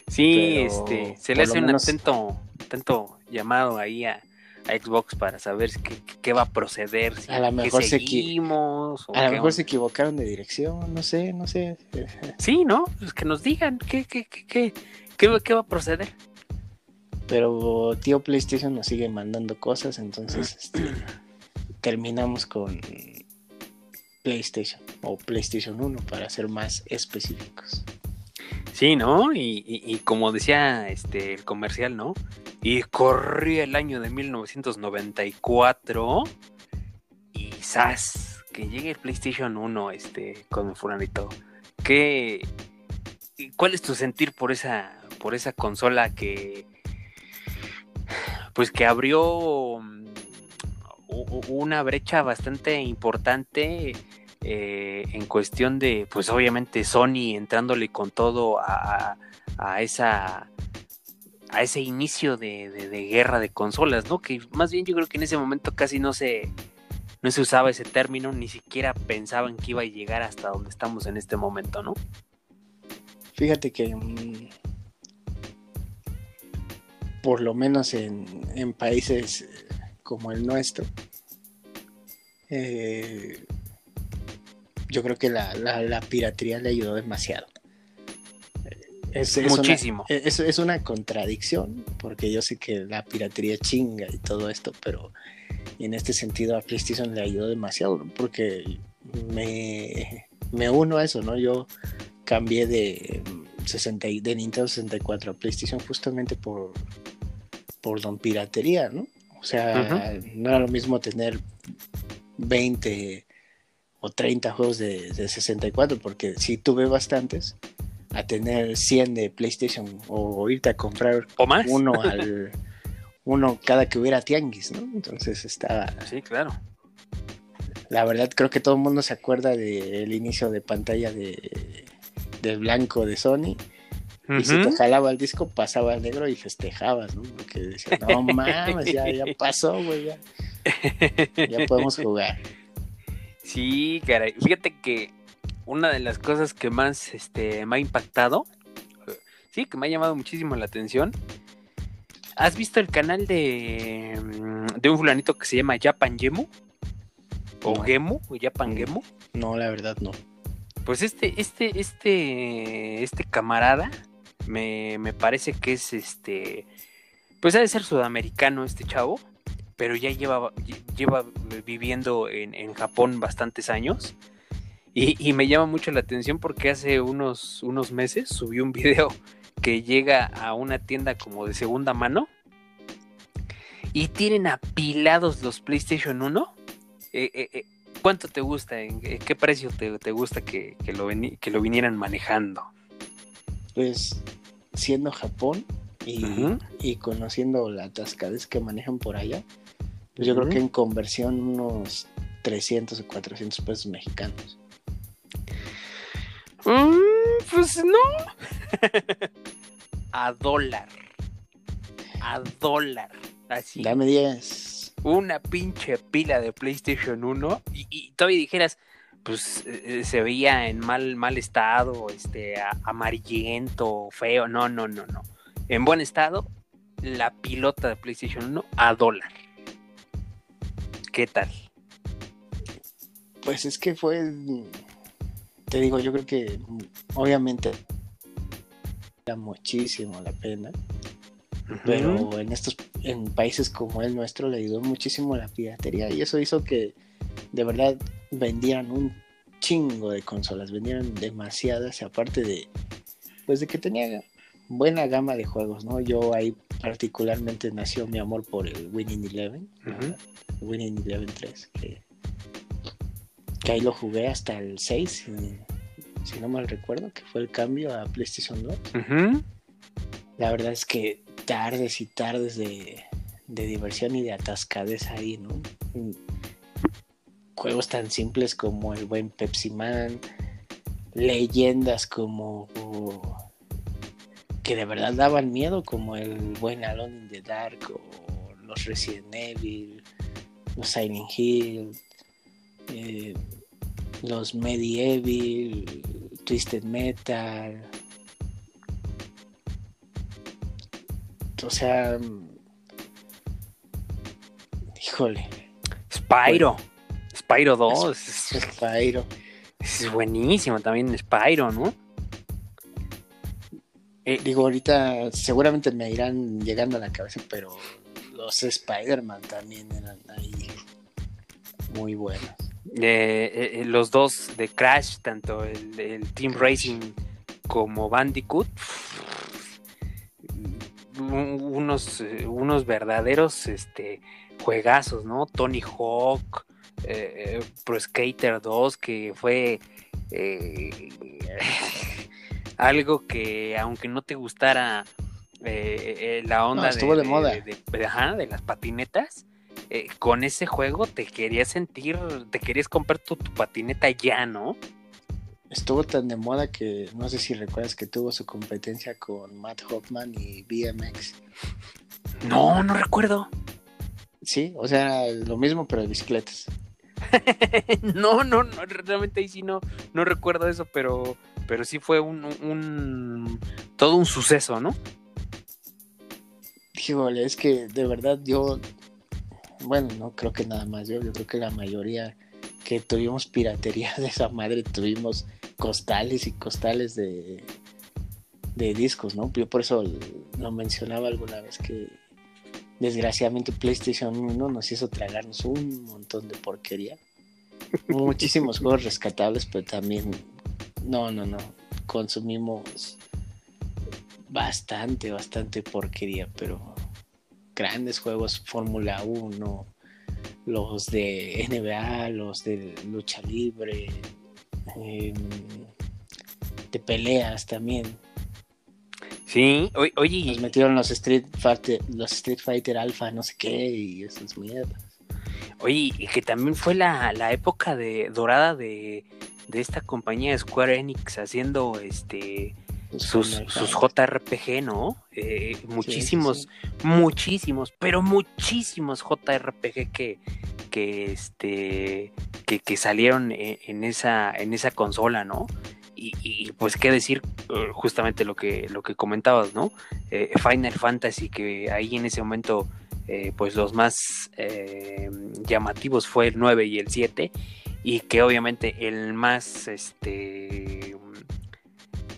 Sí, este. Se le hace un atento, atento llamado ahí a, a Xbox para saber qué, qué va a proceder. Si A lo mejor se seguimos. A lo mejor onda. se equivocaron de dirección, no sé, no sé. Sí, ¿no? Pues que nos digan qué, qué, qué, qué, qué va a proceder. Pero tío PlayStation nos sigue mandando cosas, entonces este, terminamos con PlayStation o PlayStation 1 para ser más específicos. Sí, ¿no? Y, como decía este el comercial, ¿no? Y corría el año de 1994 y ¡zas! Que llegue el PlayStation 1 este, con fulanito. ¿Qué, ¿Cuál es tu sentir por esa, por esa consola que pues que abrió mm, una brecha bastante importante eh, en cuestión de, pues obviamente Sony entrándole con todo a, esa a ese inicio de, guerra de consolas, ¿no? Que más bien yo creo que en ese momento casi no se no se usaba ese término, ni siquiera pensaban que iba a llegar hasta donde estamos en este momento, ¿no? Fíjate que mm, por lo menos en, en países como el nuestro, eh, yo creo que la, la- la piratería le ayudó demasiado. Es, es una- Muchísimo. es, es una contradicción, porque yo sé que la piratería chinga y todo esto, pero en este sentido a PlayStation le ayudó demasiado, porque me, me uno a eso, ¿no? Yo cambié de, 60, y- de Nintendo 64 a PlayStation justamente por, por don piratería, ¿no? O sea, no era lo mismo tener 20 o 30 juegos de, de 64, porque sí tuve bastantes, a tener 100 de PlayStation o irte a comprar ¿O más? uno al uno cada que hubiera tianguis, ¿no? Entonces estaba, Sí, claro. la verdad creo que todo el mundo se acuerda del inicio de pantalla de del blanco de Sony y si te jalaba el disco pasaba al negro y festejabas, ¿no? Porque decías, no mames, ya, ya pasó, güey, ya, ya podemos jugar. Sí, caray. Fíjate que una de las cosas que más este, me ha impactado, sí, que me ha llamado muchísimo la atención. ¿Has visto el canal de, mm, de un fulanito que se llama Japan Gemu? O No. Gemu, o Japan Mm. Gemu. No, la verdad no. Pues este, este, este, este camarada me, me parece que es este, pues ha de ser sudamericano este chavo, pero ya lleva, lleva viviendo en, en Japón bastantes años. Y, y me llama mucho la atención porque hace unos, unos meses subió un video que llega a una tienda como de segunda mano y tienen apilados los PlayStation 1. Eh, eh, eh, ¿Cuánto te gusta? ¿En qué- precio te, te gusta que, que lo que lo vinieran manejando? Pues siendo Japón y, y conociendo la atascadez que manejan por allá, pues yo creo que en conversión unos 300 o 400 pesos mexicanos. Mm, pues no. a dólar. A dólar. Así. Dame 10. Una pinche pila de PlayStation 1 y, y todavía dijeras, pues eh, se veía en mal, mal estado, este, a- amarillento, feo. No, no, no, no. En buen estado, la pilota de PlayStation 1 a dólar. ¿Qué tal? Pues es que fue, te digo, yo creo que obviamente da muchísimo la pena, pero en estos, en países como el nuestro le ayudó muchísimo la piratería y eso hizo que de verdad vendieran un chingo de consolas, vendieran demasiadas, y aparte de, pues de que tenía buena gama de juegos, ¿no? Yo ahí particularmente nació mi amor por el Winning Eleven, Ujú. Winning Eleven 3, que, que ahí lo jugué hasta el 6, si, si no mal recuerdo, que fue el cambio a PlayStation 2. Ujú. La verdad es que tardes y tardes de, de diversión y de atascadez ahí, ¿no? Mm, Juegos tan simples como el buen Pepsi Man, leyendas como oh, que de verdad daban miedo, como el buen Alone in the Dark o los Resident Evil, los Silent Hill, eh, los Medieval, Twisted Metal. O sea, híjole, Spyro. Spyro 2. Spyro. Es buenísimo también Spyro, ¿no? Eh, Digo, ahorita seguramente me irán llegando a la cabeza, pero los Spider-Man también eran ahí muy buenos. eh, eh, los dos de Crash, tanto el, el Team. Racing como Bandicoot, un- unos, unos verdaderos este, juegazos, ¿no? Tony Hawk, Pro Skater 2, que fue algo que aunque no te gustara eh, eh, la onda estuvo de moda. de- de- ajá, de las patinetas, eh, con ese juego te querías sentir, te querías comprar tu, tu patineta ya, ¿no? Estuvo tan de moda que no sé si recuerdas que tuvo su competencia con Matt Hoffman y BMX. No, no recuerdo. Sí, o sea, lo mismo pero de bicicletas. no, no, no, realmente ahí sí no, no recuerdo eso, pero, pero sí fue un, todo un suceso, ¿no? Híjole, es que de verdad yo, bueno, no creo que nada más yo, yo creo que la mayoría que tuvimos piratería de esa madre tuvimos costales y costales de, de discos, ¿no? Yo por eso lo mencionaba alguna vez que desgraciadamente PlayStation 1 nos hizo tragarnos un montón de porquería. Muchísimos juegos rescatables, pero también, no, no, no, consumimos bastante, bastante porquería, pero grandes juegos, Fórmula 1, los de NBA, los de lucha libre, em, de peleas también. Sí, oye. Nos metieron los Street Fighter, los Street Fighter Alpha, no sé qué, y esas mierdas. Oye, y que también fue la, la época de dorada de, de esta compañía Square Enix haciendo este sus, sus JRPG, ¿no? Eh, muchísimos, muchísimos, pero muchísimos JRPG que, que, este, que, salieron e, en, esa, en esa consola, ¿no? Y, pues qué decir eh, justamente lo que, lo que comentabas, ¿no? Eh, Final Fantasy, que ahí en ese momento, pues los más llamativos fue el 9 y el 7, y que obviamente el más, este,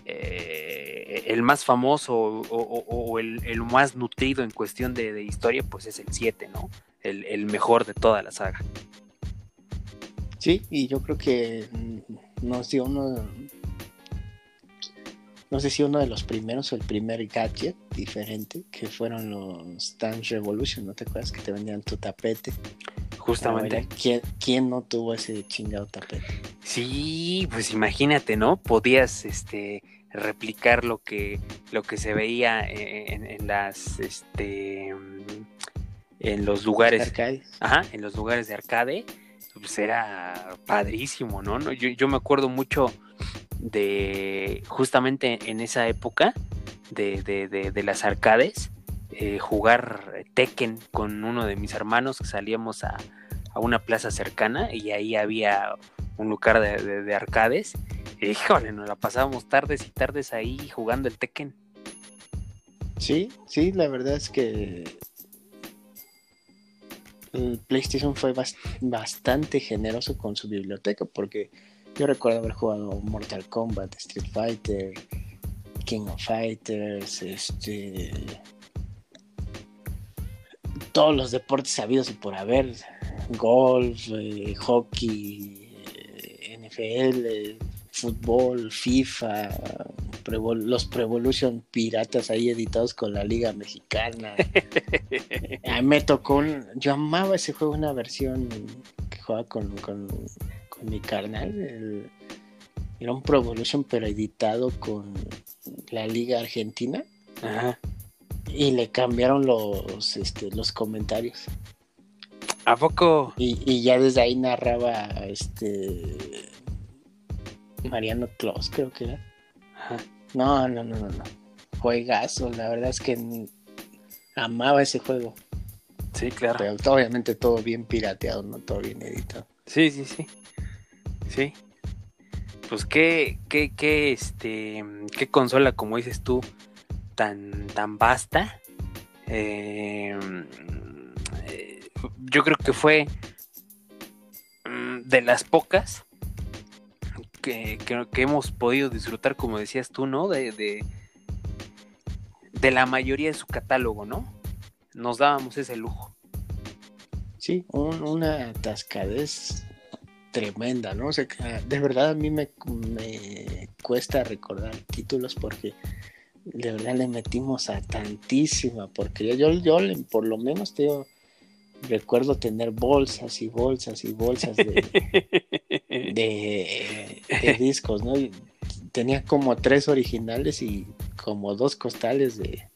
eh, el más famoso o, el, más nutrido en cuestión de, historia, pues es el 7, ¿no? El, mejor de toda la saga. Sí, y yo creo que nos dio uno, no sé si uno de los primeros o el primer gadget diferente, que fueron los Dance Revolution, ¿no te acuerdas que te vendían tu tapete? Justamente. ¿quién, no tuvo ese chingado tapete? Sí, pues imagínate, ¿no? Podías este replicar lo que lo que se veía en, las este en los lugares ajá, en los lugares de arcade pues era padrísimo no, Yo, yo, me acuerdo mucho de justamente en esa época de, de, las arcades eh, jugar Tekken con uno de mis hermanos salíamos a, a una plaza cercana y ahí había un lugar de, de, arcades. híjole, nos la pasábamos tardes y tardes ahí jugando el Tekken. Sí, sí, la verdad es que el PlayStation fue bastante generoso con su biblioteca porque yo recuerdo haber jugado Mortal Kombat, Street Fighter, King of Fighters, este todos los deportes sabidos y por haber, golf, eh, hockey, eh, NFL, fútbol, FIFA, los Prevolution piratas ahí editados con la Liga Mexicana. A mí me tocó, yo amaba ese juego, una versión que jugaba con, con, mi carnal. era un Prevolution pero editado con la Liga Argentina. Ajá. Y le cambiaron los, este, los comentarios. ¿A poco? Y, ya desde ahí narraba este Mariano Claus, creo que era. No, no, no, no, no. Juegazo, la verdad es que amaba ese juego. Sí, claro. Pero obviamente todo bien pirateado, no todo bien editado. Sí, sí, sí. Sí. Pues qué, qué, qué, este, qué consola, como dices tú, tan, tan vasta. Eh, yo creo que fue mm, de las pocas que, que, hemos podido disfrutar, como decías tú, ¿no? De, de, la mayoría de su catálogo, ¿no? Nos dábamos ese lujo. Sí, una tascadez tremenda, ¿no? O sea, de verdad a mí me, me cuesta recordar títulos porque de verdad le metimos a tantísima porque yo, yo por lo menos te recuerdo tener bolsas y bolsas y bolsas de, de, discos, ¿no? tenía como tres originales y como dos costales de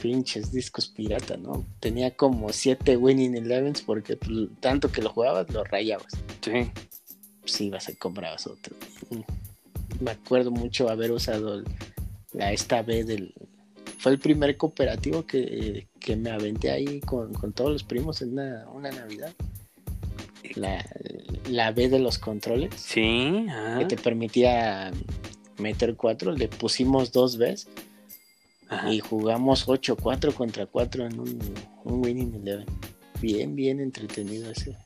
pinches discos pirata, ¿no? Tenía como siete Winning Elevens porque pues, tanto que lo jugabas lo rayabas. Sí. Sí, ibas a comprabas otro. Me acuerdo mucho haber usado la esta B del... Fue el primer cooperativo que, me aventé ahí con, todos los primos en una, Navidad. La, la, B de los controles. Sí. Que te permitía meter cuatro. Le pusimos dos Bs. Y jugamos 8-4 contra 4 en un, un Winning Eleven. Bien, bien entretenido ese.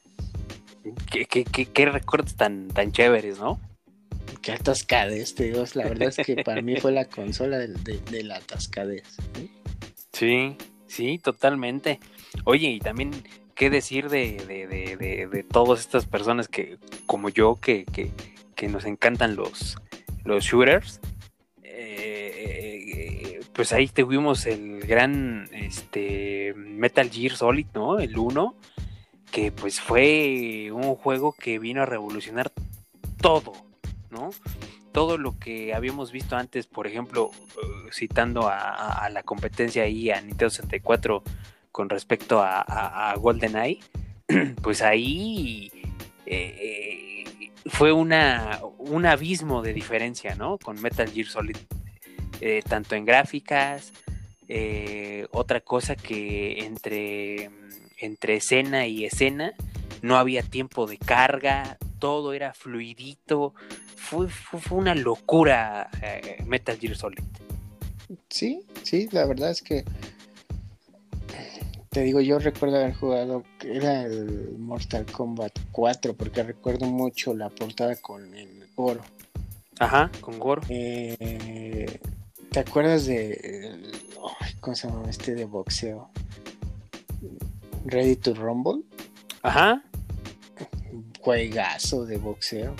¿Qué, qué, qué, recuerdos tan, tan chéveres, ¿no? qué atascadez, te digo. La verdad es que para mí fue la consola de, la atascadez. Sí, sí, totalmente. Oye, y también, ¿qué decir de, de, de todas estas personas que, como yo, que, que, que nos encantan los, los shooters? Eh, pues ahí tuvimos el gran este, Metal Gear Solid, ¿no? El 1, que pues fue un juego que vino a revolucionar todo, ¿no? Todo lo que habíamos visto antes, por ejemplo, uh, citando a, la competencia ahí a Nintendo 64 con respecto a, GoldenEye, pues ahí eh, fue una, un abismo de diferencia, ¿no? Con Metal Gear Solid eh, tanto en gráficas, eh, otra cosa que entre, entre escena y escena no había tiempo de carga, todo era fluidito, fue, fue, una locura eh, Metal Gear Solid. Sí, sí, la verdad es que te digo, yo recuerdo haber jugado, era el Mortal Kombat 4, porque recuerdo mucho la portada con el Goro. Ajá, con Goro. Eh, ¿Te acuerdas de. ¿Cómo se llama este de boxeo? Ready to Rumble. Ajá. Juegazo de boxeo.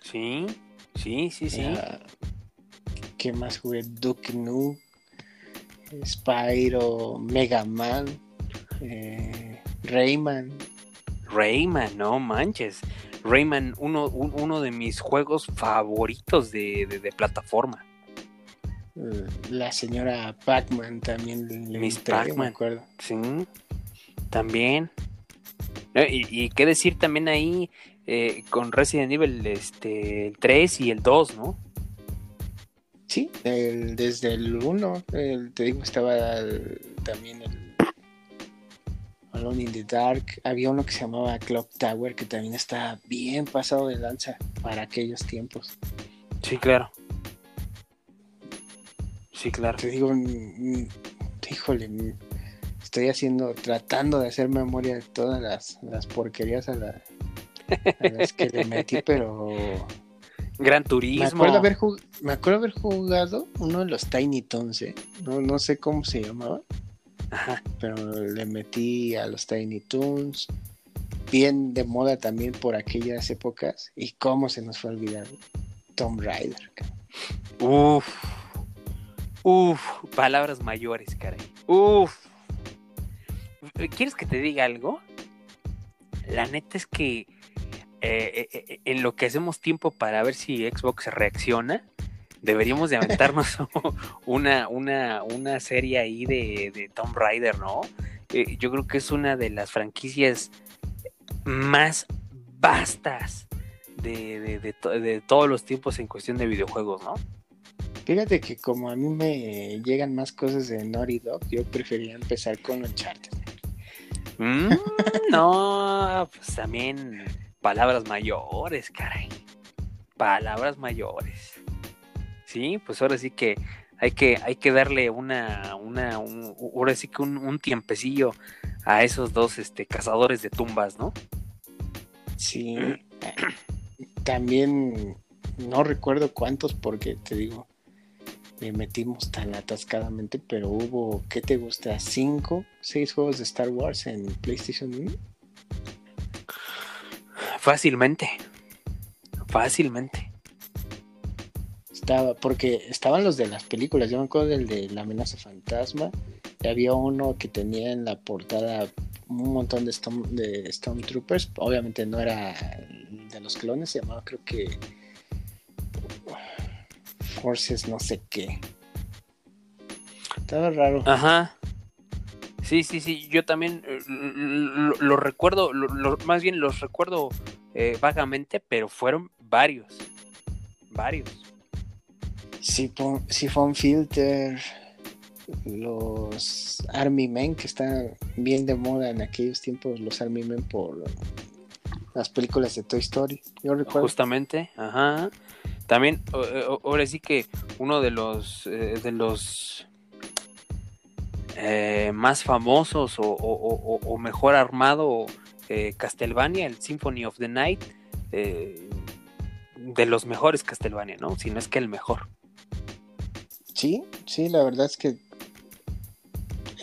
Sí, sí, sí, sí. ¿Qué más jugué? Duke Nukem, Spyro, Mega Man, eh, Rayman. Rayman, no manches. Rayman, uno, uno de mis juegos favoritos de plataforma la señora Pac-Man también Miss Pac-Man, Sí, también. Y, qué decir también ahí eh, con Resident Evil este, el 3 y el 2, ¿no? Sí, desde el 1, te digo, estaba también el Alone in the Dark. Había uno que se llamaba Clock Tower, que también está bien pasado de lanza para aquellos tiempos. Sí, claro. Sí, claro. Te digo, híjole, estoy haciendo, tratando de hacer memoria de todas las, porquerías a, las que le metí, pero... Gran Turismo. Me acuerdo haber, me acuerdo haber jugado uno de los Tiny Toons, ¿eh? no, no sé cómo se llamaba. Ajá. Pero le metí a los Tiny Toons. Bien de moda también por aquellas épocas. Y cómo se nos fue a olvidar Tomb Raider. Uf. Uf, palabras mayores, caray. Uf. ¿Quieres que te diga algo? La neta es que eh, eh, eh, en lo que hacemos tiempo para ver si Xbox reacciona, deberíamos de aventarnos una, una, una serie ahí de, de Tomb Raider, ¿no? yo creo que es una de las franquicias más vastas de, de todos los tiempos en cuestión de videojuegos, ¿no? Fíjate que como a mí me llegan más cosas de Naughty Dog, yo prefería empezar con Uncharted. Mm, no, pues también palabras mayores, caray. Palabras mayores. Sí, pues ahora sí que hay que, hay que darle una, una, ahora sí que un, un, tiempecillo a esos dos este, cazadores de tumbas, ¿no? Sí. También no recuerdo cuántos porque te digo, le metimos tan atascadamente, pero hubo, ¿qué te gusta? ¿Cinco, seis juegos de Star Wars en PlayStation 1? Fácilmente, fácilmente. Estaba, porque estaban los de las películas, yo me acuerdo del de La amenaza fantasma, y había uno que tenía en la portada un montón de, Storm, de Stormtroopers, obviamente no era de los clones, se llamaba creo que Forces no sé qué. Estaba raro. Ajá. Sí, sí, sí, yo también eh, lo, recuerdo, más bien los recuerdo eh, vagamente, pero fueron varios, varios. Siphon Filter, los Army Men, que están bien de moda en aquellos tiempos, los Army Men por las películas de Toy Story. Yo recuerdo. Justamente, ajá. También, ahora sí que uno de los, eh, de los eh, más famosos o, mejor armado, eh, Castlevania, el Symphony of the Night, de los mejores Castlevania, ¿no? Si no es que el mejor. Sí, sí, la verdad es que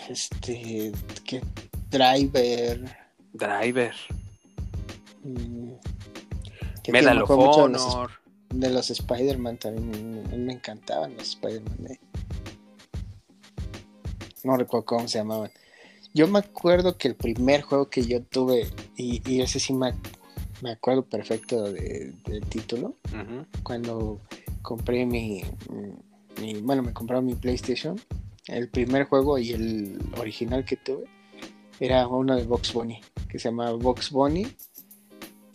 este que Driver Driver mm, Medal of Honor de los Spider-Man también me encantaban los Spider-Man. no recuerdo cómo se llamaban. Yo me acuerdo que el primer juego que yo tuve, y, y ese sí me, me acuerdo perfecto de- del título, cuando compré mi, mi- bueno, me compraron mi PlayStation, el primer juego y el original que tuve era uno de Box Bunny, que se llamaba Box Bunny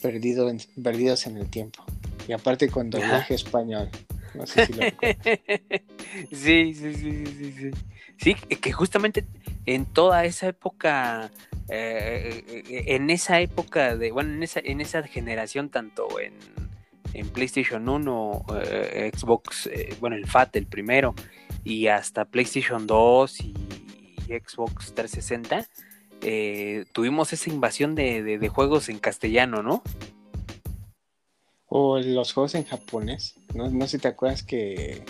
Perdido en- Perdidos en el Tiempo. Y aparte con doblaje español. No sé si lo sí, sí, sí, sí, sí, sí. Que justamente en toda esa época, eh, eh, en esa época de, bueno, en esa, en esa generación, tanto en, en PlayStation 1, eh, Xbox, eh, bueno, el FAT, el primero, y hasta PlayStation 2 y, y Xbox 360, eh, tuvimos esa invasión de, de- de juegos en castellano, ¿no? O los juegos en japonés. No, no sé si te acuerdas que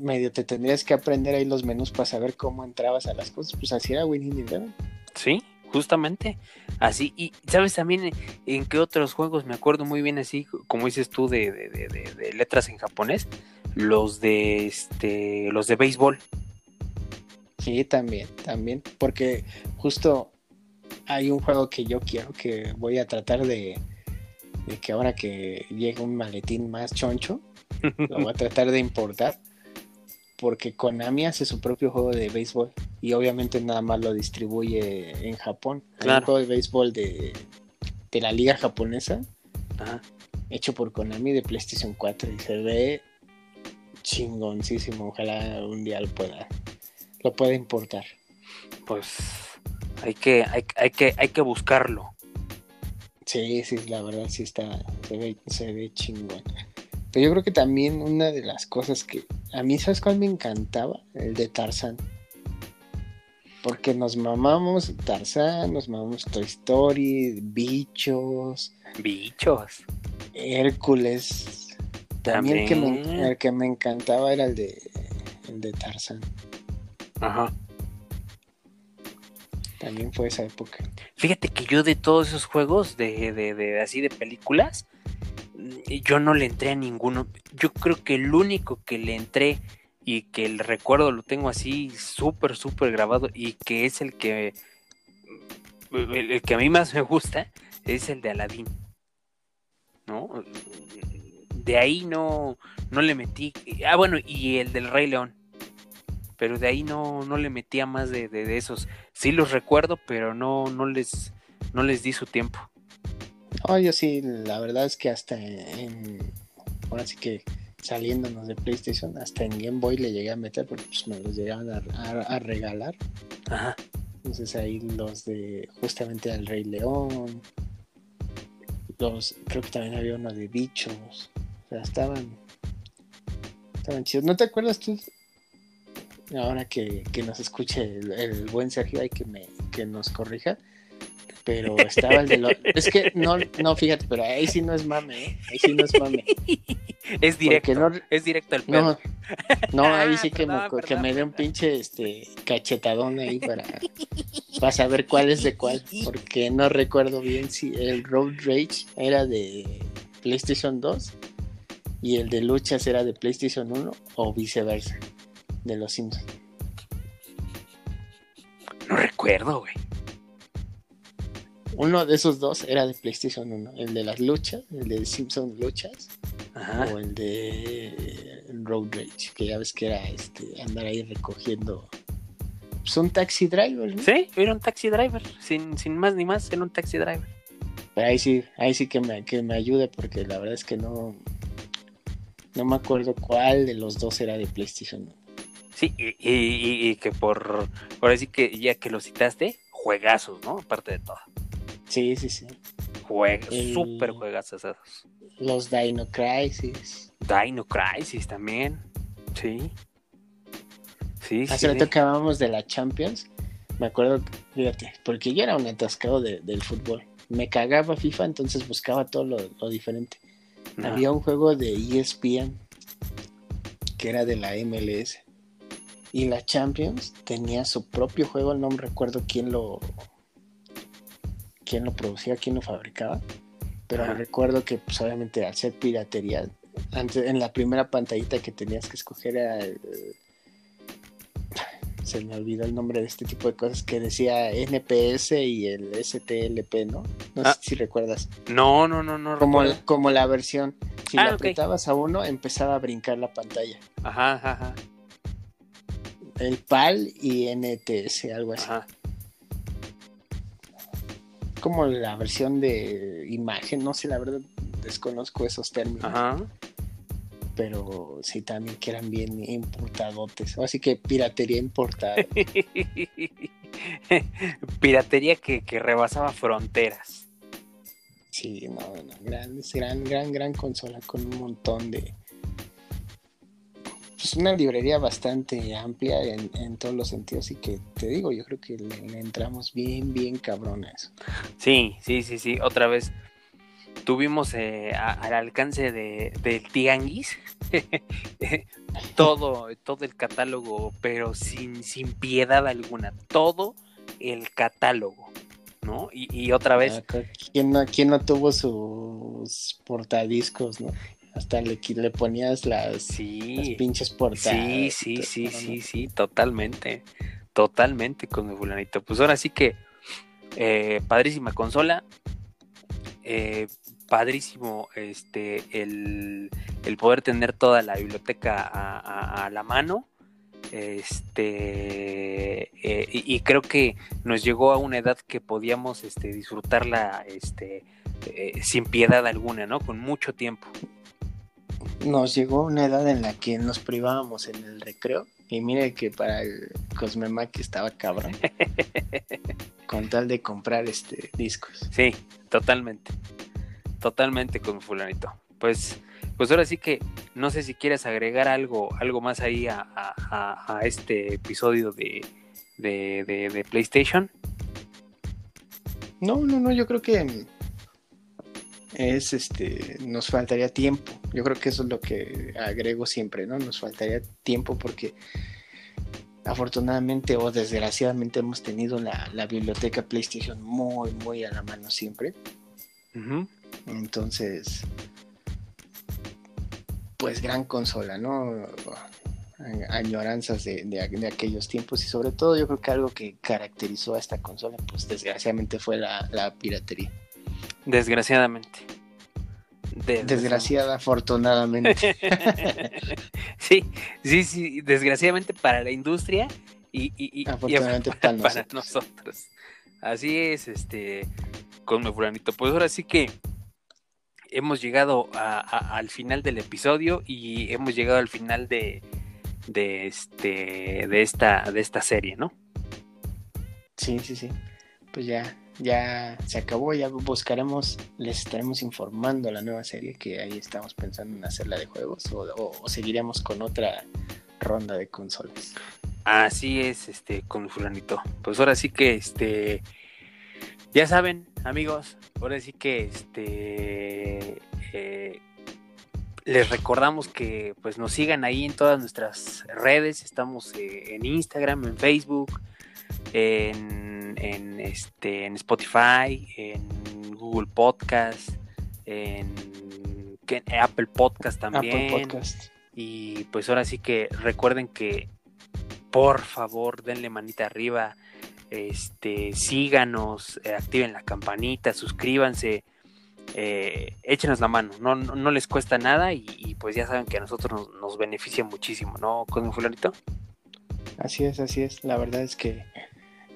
medio te tendrías que aprender ahí los menús para saber cómo entrabas a las cosas. Pues así era Winning Eleven. Sí, justamente. Así, y sabes también en, qué otros juegos me acuerdo muy bien así, como dices tú, de, de- de- de- de letras en japonés, los de este, los de béisbol. Sí, también, también. Porque justo hay un juego que yo quiero que voy a tratar de, de que ahora que llegue un maletín más choncho, lo voy a tratar de importar. Porque Konami hace su propio juego de béisbol y obviamente nada más lo distribuye en Japón. Hay Claro. un juego de béisbol de, de la liga japonesa Ajá. hecho por Konami de PlayStation 4 y se ve chingoncísimo. Ojalá un día lo pueda, lo pueda importar. Pues hay que, hay, hay que, hay que buscarlo. Sí, sí, la verdad sí está, se ve, se ve chingón. Pero yo creo que también una de las cosas que a mí, ¿sabes cuál me encantaba? El de Tarzán. Porque nos mamamos Tarzán, nos mamamos Toy Story, Bichos, Bichos. Hércules. También, el que me, También. el que me encantaba era el de, el de Tarzán. Ajá. También fue esa época. Fíjate que yo de todos esos juegos de, de, de así de películas, yo no le entré a ninguno. Yo creo que el único que le entré y que el recuerdo lo tengo así súper, súper grabado y que es el que el que a mí más me gusta es el de Aladdin. ¿No? De ahí no, no le metí. Ah, bueno, y el del Rey León. Pero de ahí no, no le metía más de, de- de esos. Sí los recuerdo, pero no, no les, no les di su tiempo. No, yo sí, la verdad es que hasta en. Ahora sí que saliéndonos de PlayStation, hasta en Game Boy le llegué a meter porque pues, me los llegaban a, a- a regalar. Ajá. Entonces ahí los de justamente El Rey León. Los, creo que también había uno de bichos. O sea, estaban. Estaban chidos. ¿No te acuerdas tú? Ahora que, que nos escuche el, el buen Sergio, hay que me que nos corrija. Pero estaba el de los. Es que no, no, fíjate, pero ahí sí no es mame, ¿eh? Ahí sí no es mame. Es directo. No, Es directo al pedo. no, no, ahí Ah, sí que, perdón, me, que perdón, me dé un pinche este cachetadón ahí para, para saber cuál es de cuál, porque no recuerdo bien si el Road Rage era de PlayStation 2 y el de luchas era de PlayStation 1 o viceversa, de los Simpsons. No recuerdo, güey. Uno de esos dos era de PlayStation 1, el de las luchas, el de Simpsons luchas Ajá. o el de Road Rage, que ya ves que era este andar ahí recogiendo pues un taxi driver, ¿no? Sí, era un taxi driver. Sin, sin más ni más, era un taxi driver. Pero ahí sí, ahí sí que me, que me ayude porque la verdad es que no, no me acuerdo cuál de los dos era de PlayStation. Sí, y, y- y- y que por. Ahora sí que ya que lo citaste, juegazos, ¿no? Aparte de todo. Sí, sí, sí. Juegos, El- súper juegazos esos. Los Dino Crisis. Dino Crisis también. Sí. Sí, sí. Hace rato que hablábamos de la Champions. Me acuerdo, fíjate, porque yo era un atascado de- del fútbol. Me cagaba FIFA, entonces buscaba todo lo, lo diferente. Había un juego de ESPN que era de la MLS. Y la Champions tenía su propio juego, no me recuerdo quién lo quién lo producía, quién lo fabricaba. Pero Ajá. recuerdo que pues obviamente al ser piratería, antes, en la primera pantallita que tenías que escoger era el- se me olvidó el nombre de este tipo de cosas que decía NPS y el STLP, ¿no? No Ah. sé si recuerdas. No, no, no, no. Como, recuerdo. como la versión. Si Ah, le apretabas a uno, empezaba a brincar la pantalla. Ajá, ajá, ajá. El PAL y NTS, algo así. ajá. Como la versión de imagen, no sé, la verdad desconozco esos términos. Ajá. Pero sí también que eran bien importadotes. Así que piratería importada. Piratería que, que rebasaba fronteras. Sí, no, no, gran, gran, gran, gran consola con un montón de. Pues una librería bastante amplia en, en todos los sentidos. Y que te digo, yo creo que le, le entramos bien, bien cabrón a eso. Sí, sí, sí, sí. Otra vez tuvimos eh, a- al alcance de, del tianguis todo, todo el catálogo, pero sin, sin piedad alguna. Todo el catálogo, ¿no? Y, y otra vez, Ah, ¿Quién no, quién no tuvo sus portadiscos, no? Hasta le, le ponías las, pinches portadas. sí, sí, todo, sí, ¿no? sí, sí, totalmente, totalmente con mi fulanito. Pues ahora sí que eh, padrísima consola, eh, padrísimo este el, el poder tener toda la biblioteca a, a- a la mano. Este eh, y, y creo que nos llegó a una edad que podíamos este, disfrutarla este, eh, sin piedad alguna, ¿no? Con mucho tiempo. Nos llegó una edad en la que nos privábamos en el recreo. Y mire que para el Cosmemac estaba cabrón. con tal de comprar este discos. Sí, totalmente. Totalmente con fulanito. Pues, pues ahora sí que no sé si quieres agregar algo, algo más ahí a, a- a- a este episodio de, de, de- de PlayStation. No, no, no, yo creo que es este, nos faltaría tiempo. Yo creo que eso es lo que agrego siempre, ¿no? Nos faltaría tiempo porque afortunadamente o desgraciadamente hemos tenido la, la biblioteca PlayStation muy, muy a la mano siempre. Entonces, pues gran consola, ¿no? Añoranzas de, de- de aquellos tiempos y sobre todo yo creo que algo que caracterizó a esta consola, pues desgraciadamente fue la, la piratería. Desgraciadamente. Desgraciada, afortunadamente. sí, sí, sí, desgraciadamente para la industria y, y- y- y Afortunadamente para para nosotros. Así es, este, con mi fulanito. Pues ahora sí que hemos llegado a- a- al final del episodio y hemos llegado al final de, de este, de esta, de esta serie, ¿no? Sí, sí, sí. Pues ya, ya se acabó, ya buscaremos, les estaremos informando la nueva serie que ahí estamos pensando en hacerla de juegos o, o- seguiremos con otra ronda de consolas. Así es, este, con fulanito. Pues ahora sí que, este, ya saben, amigos, ahora sí que, este, eh, les recordamos que, pues, nos sigan ahí en todas nuestras redes. Estamos eh, en Instagram, en Facebook, en, en, este, en Spotify, en Google Podcast, en, Apple Podcast también. Apple Podcast. Y pues ahora sí que recuerden que por favor denle manita arriba, este, síganos, eh, activen la campanita, suscríbanse, eh, échenos la mano, no, no, no les cuesta nada y, y, pues ya saben que a nosotros nos, nos beneficia muchísimo, ¿no, con un fulanito? Así es, así es. La verdad es que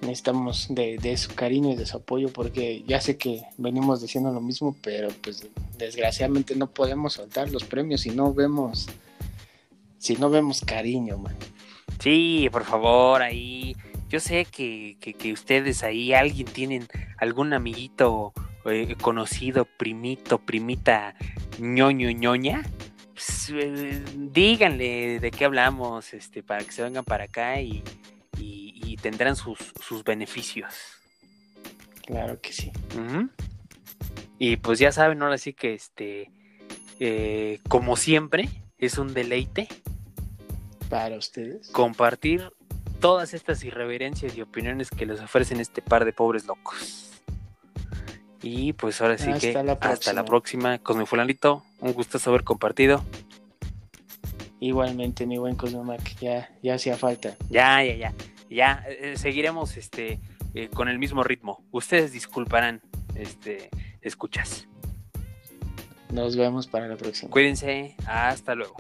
necesitamos de, su cariño y de su apoyo porque ya sé que venimos diciendo lo mismo, pero pues desgraciadamente no podemos soltar los premios si no vemos, si no vemos cariño, man. Sí, por favor, ahí. Yo sé que, que, que ustedes ahí, alguien tienen algún amiguito eh, conocido, primito, primita, ñoño, ñoña. Pues, eh, díganle de qué hablamos, este, para que se vengan para acá y, y- y tendrán sus, sus beneficios. Claro que sí. Y pues ya saben, ahora sí que este, eh, como siempre, es un deleite Para ustedes. compartir todas estas irreverencias y opiniones que les ofrecen este par de pobres locos. Y pues ahora sí hasta que la hasta la próxima con fulanito. Un gusto haber compartido. Igualmente, mi buen Cosmomac, ya, ya hacía falta. Ya, ya, ya. Ya, eh, seguiremos este eh, con el mismo ritmo. Ustedes disculparán, este, escuchas. Nos vemos para la próxima. Cuídense, hasta luego.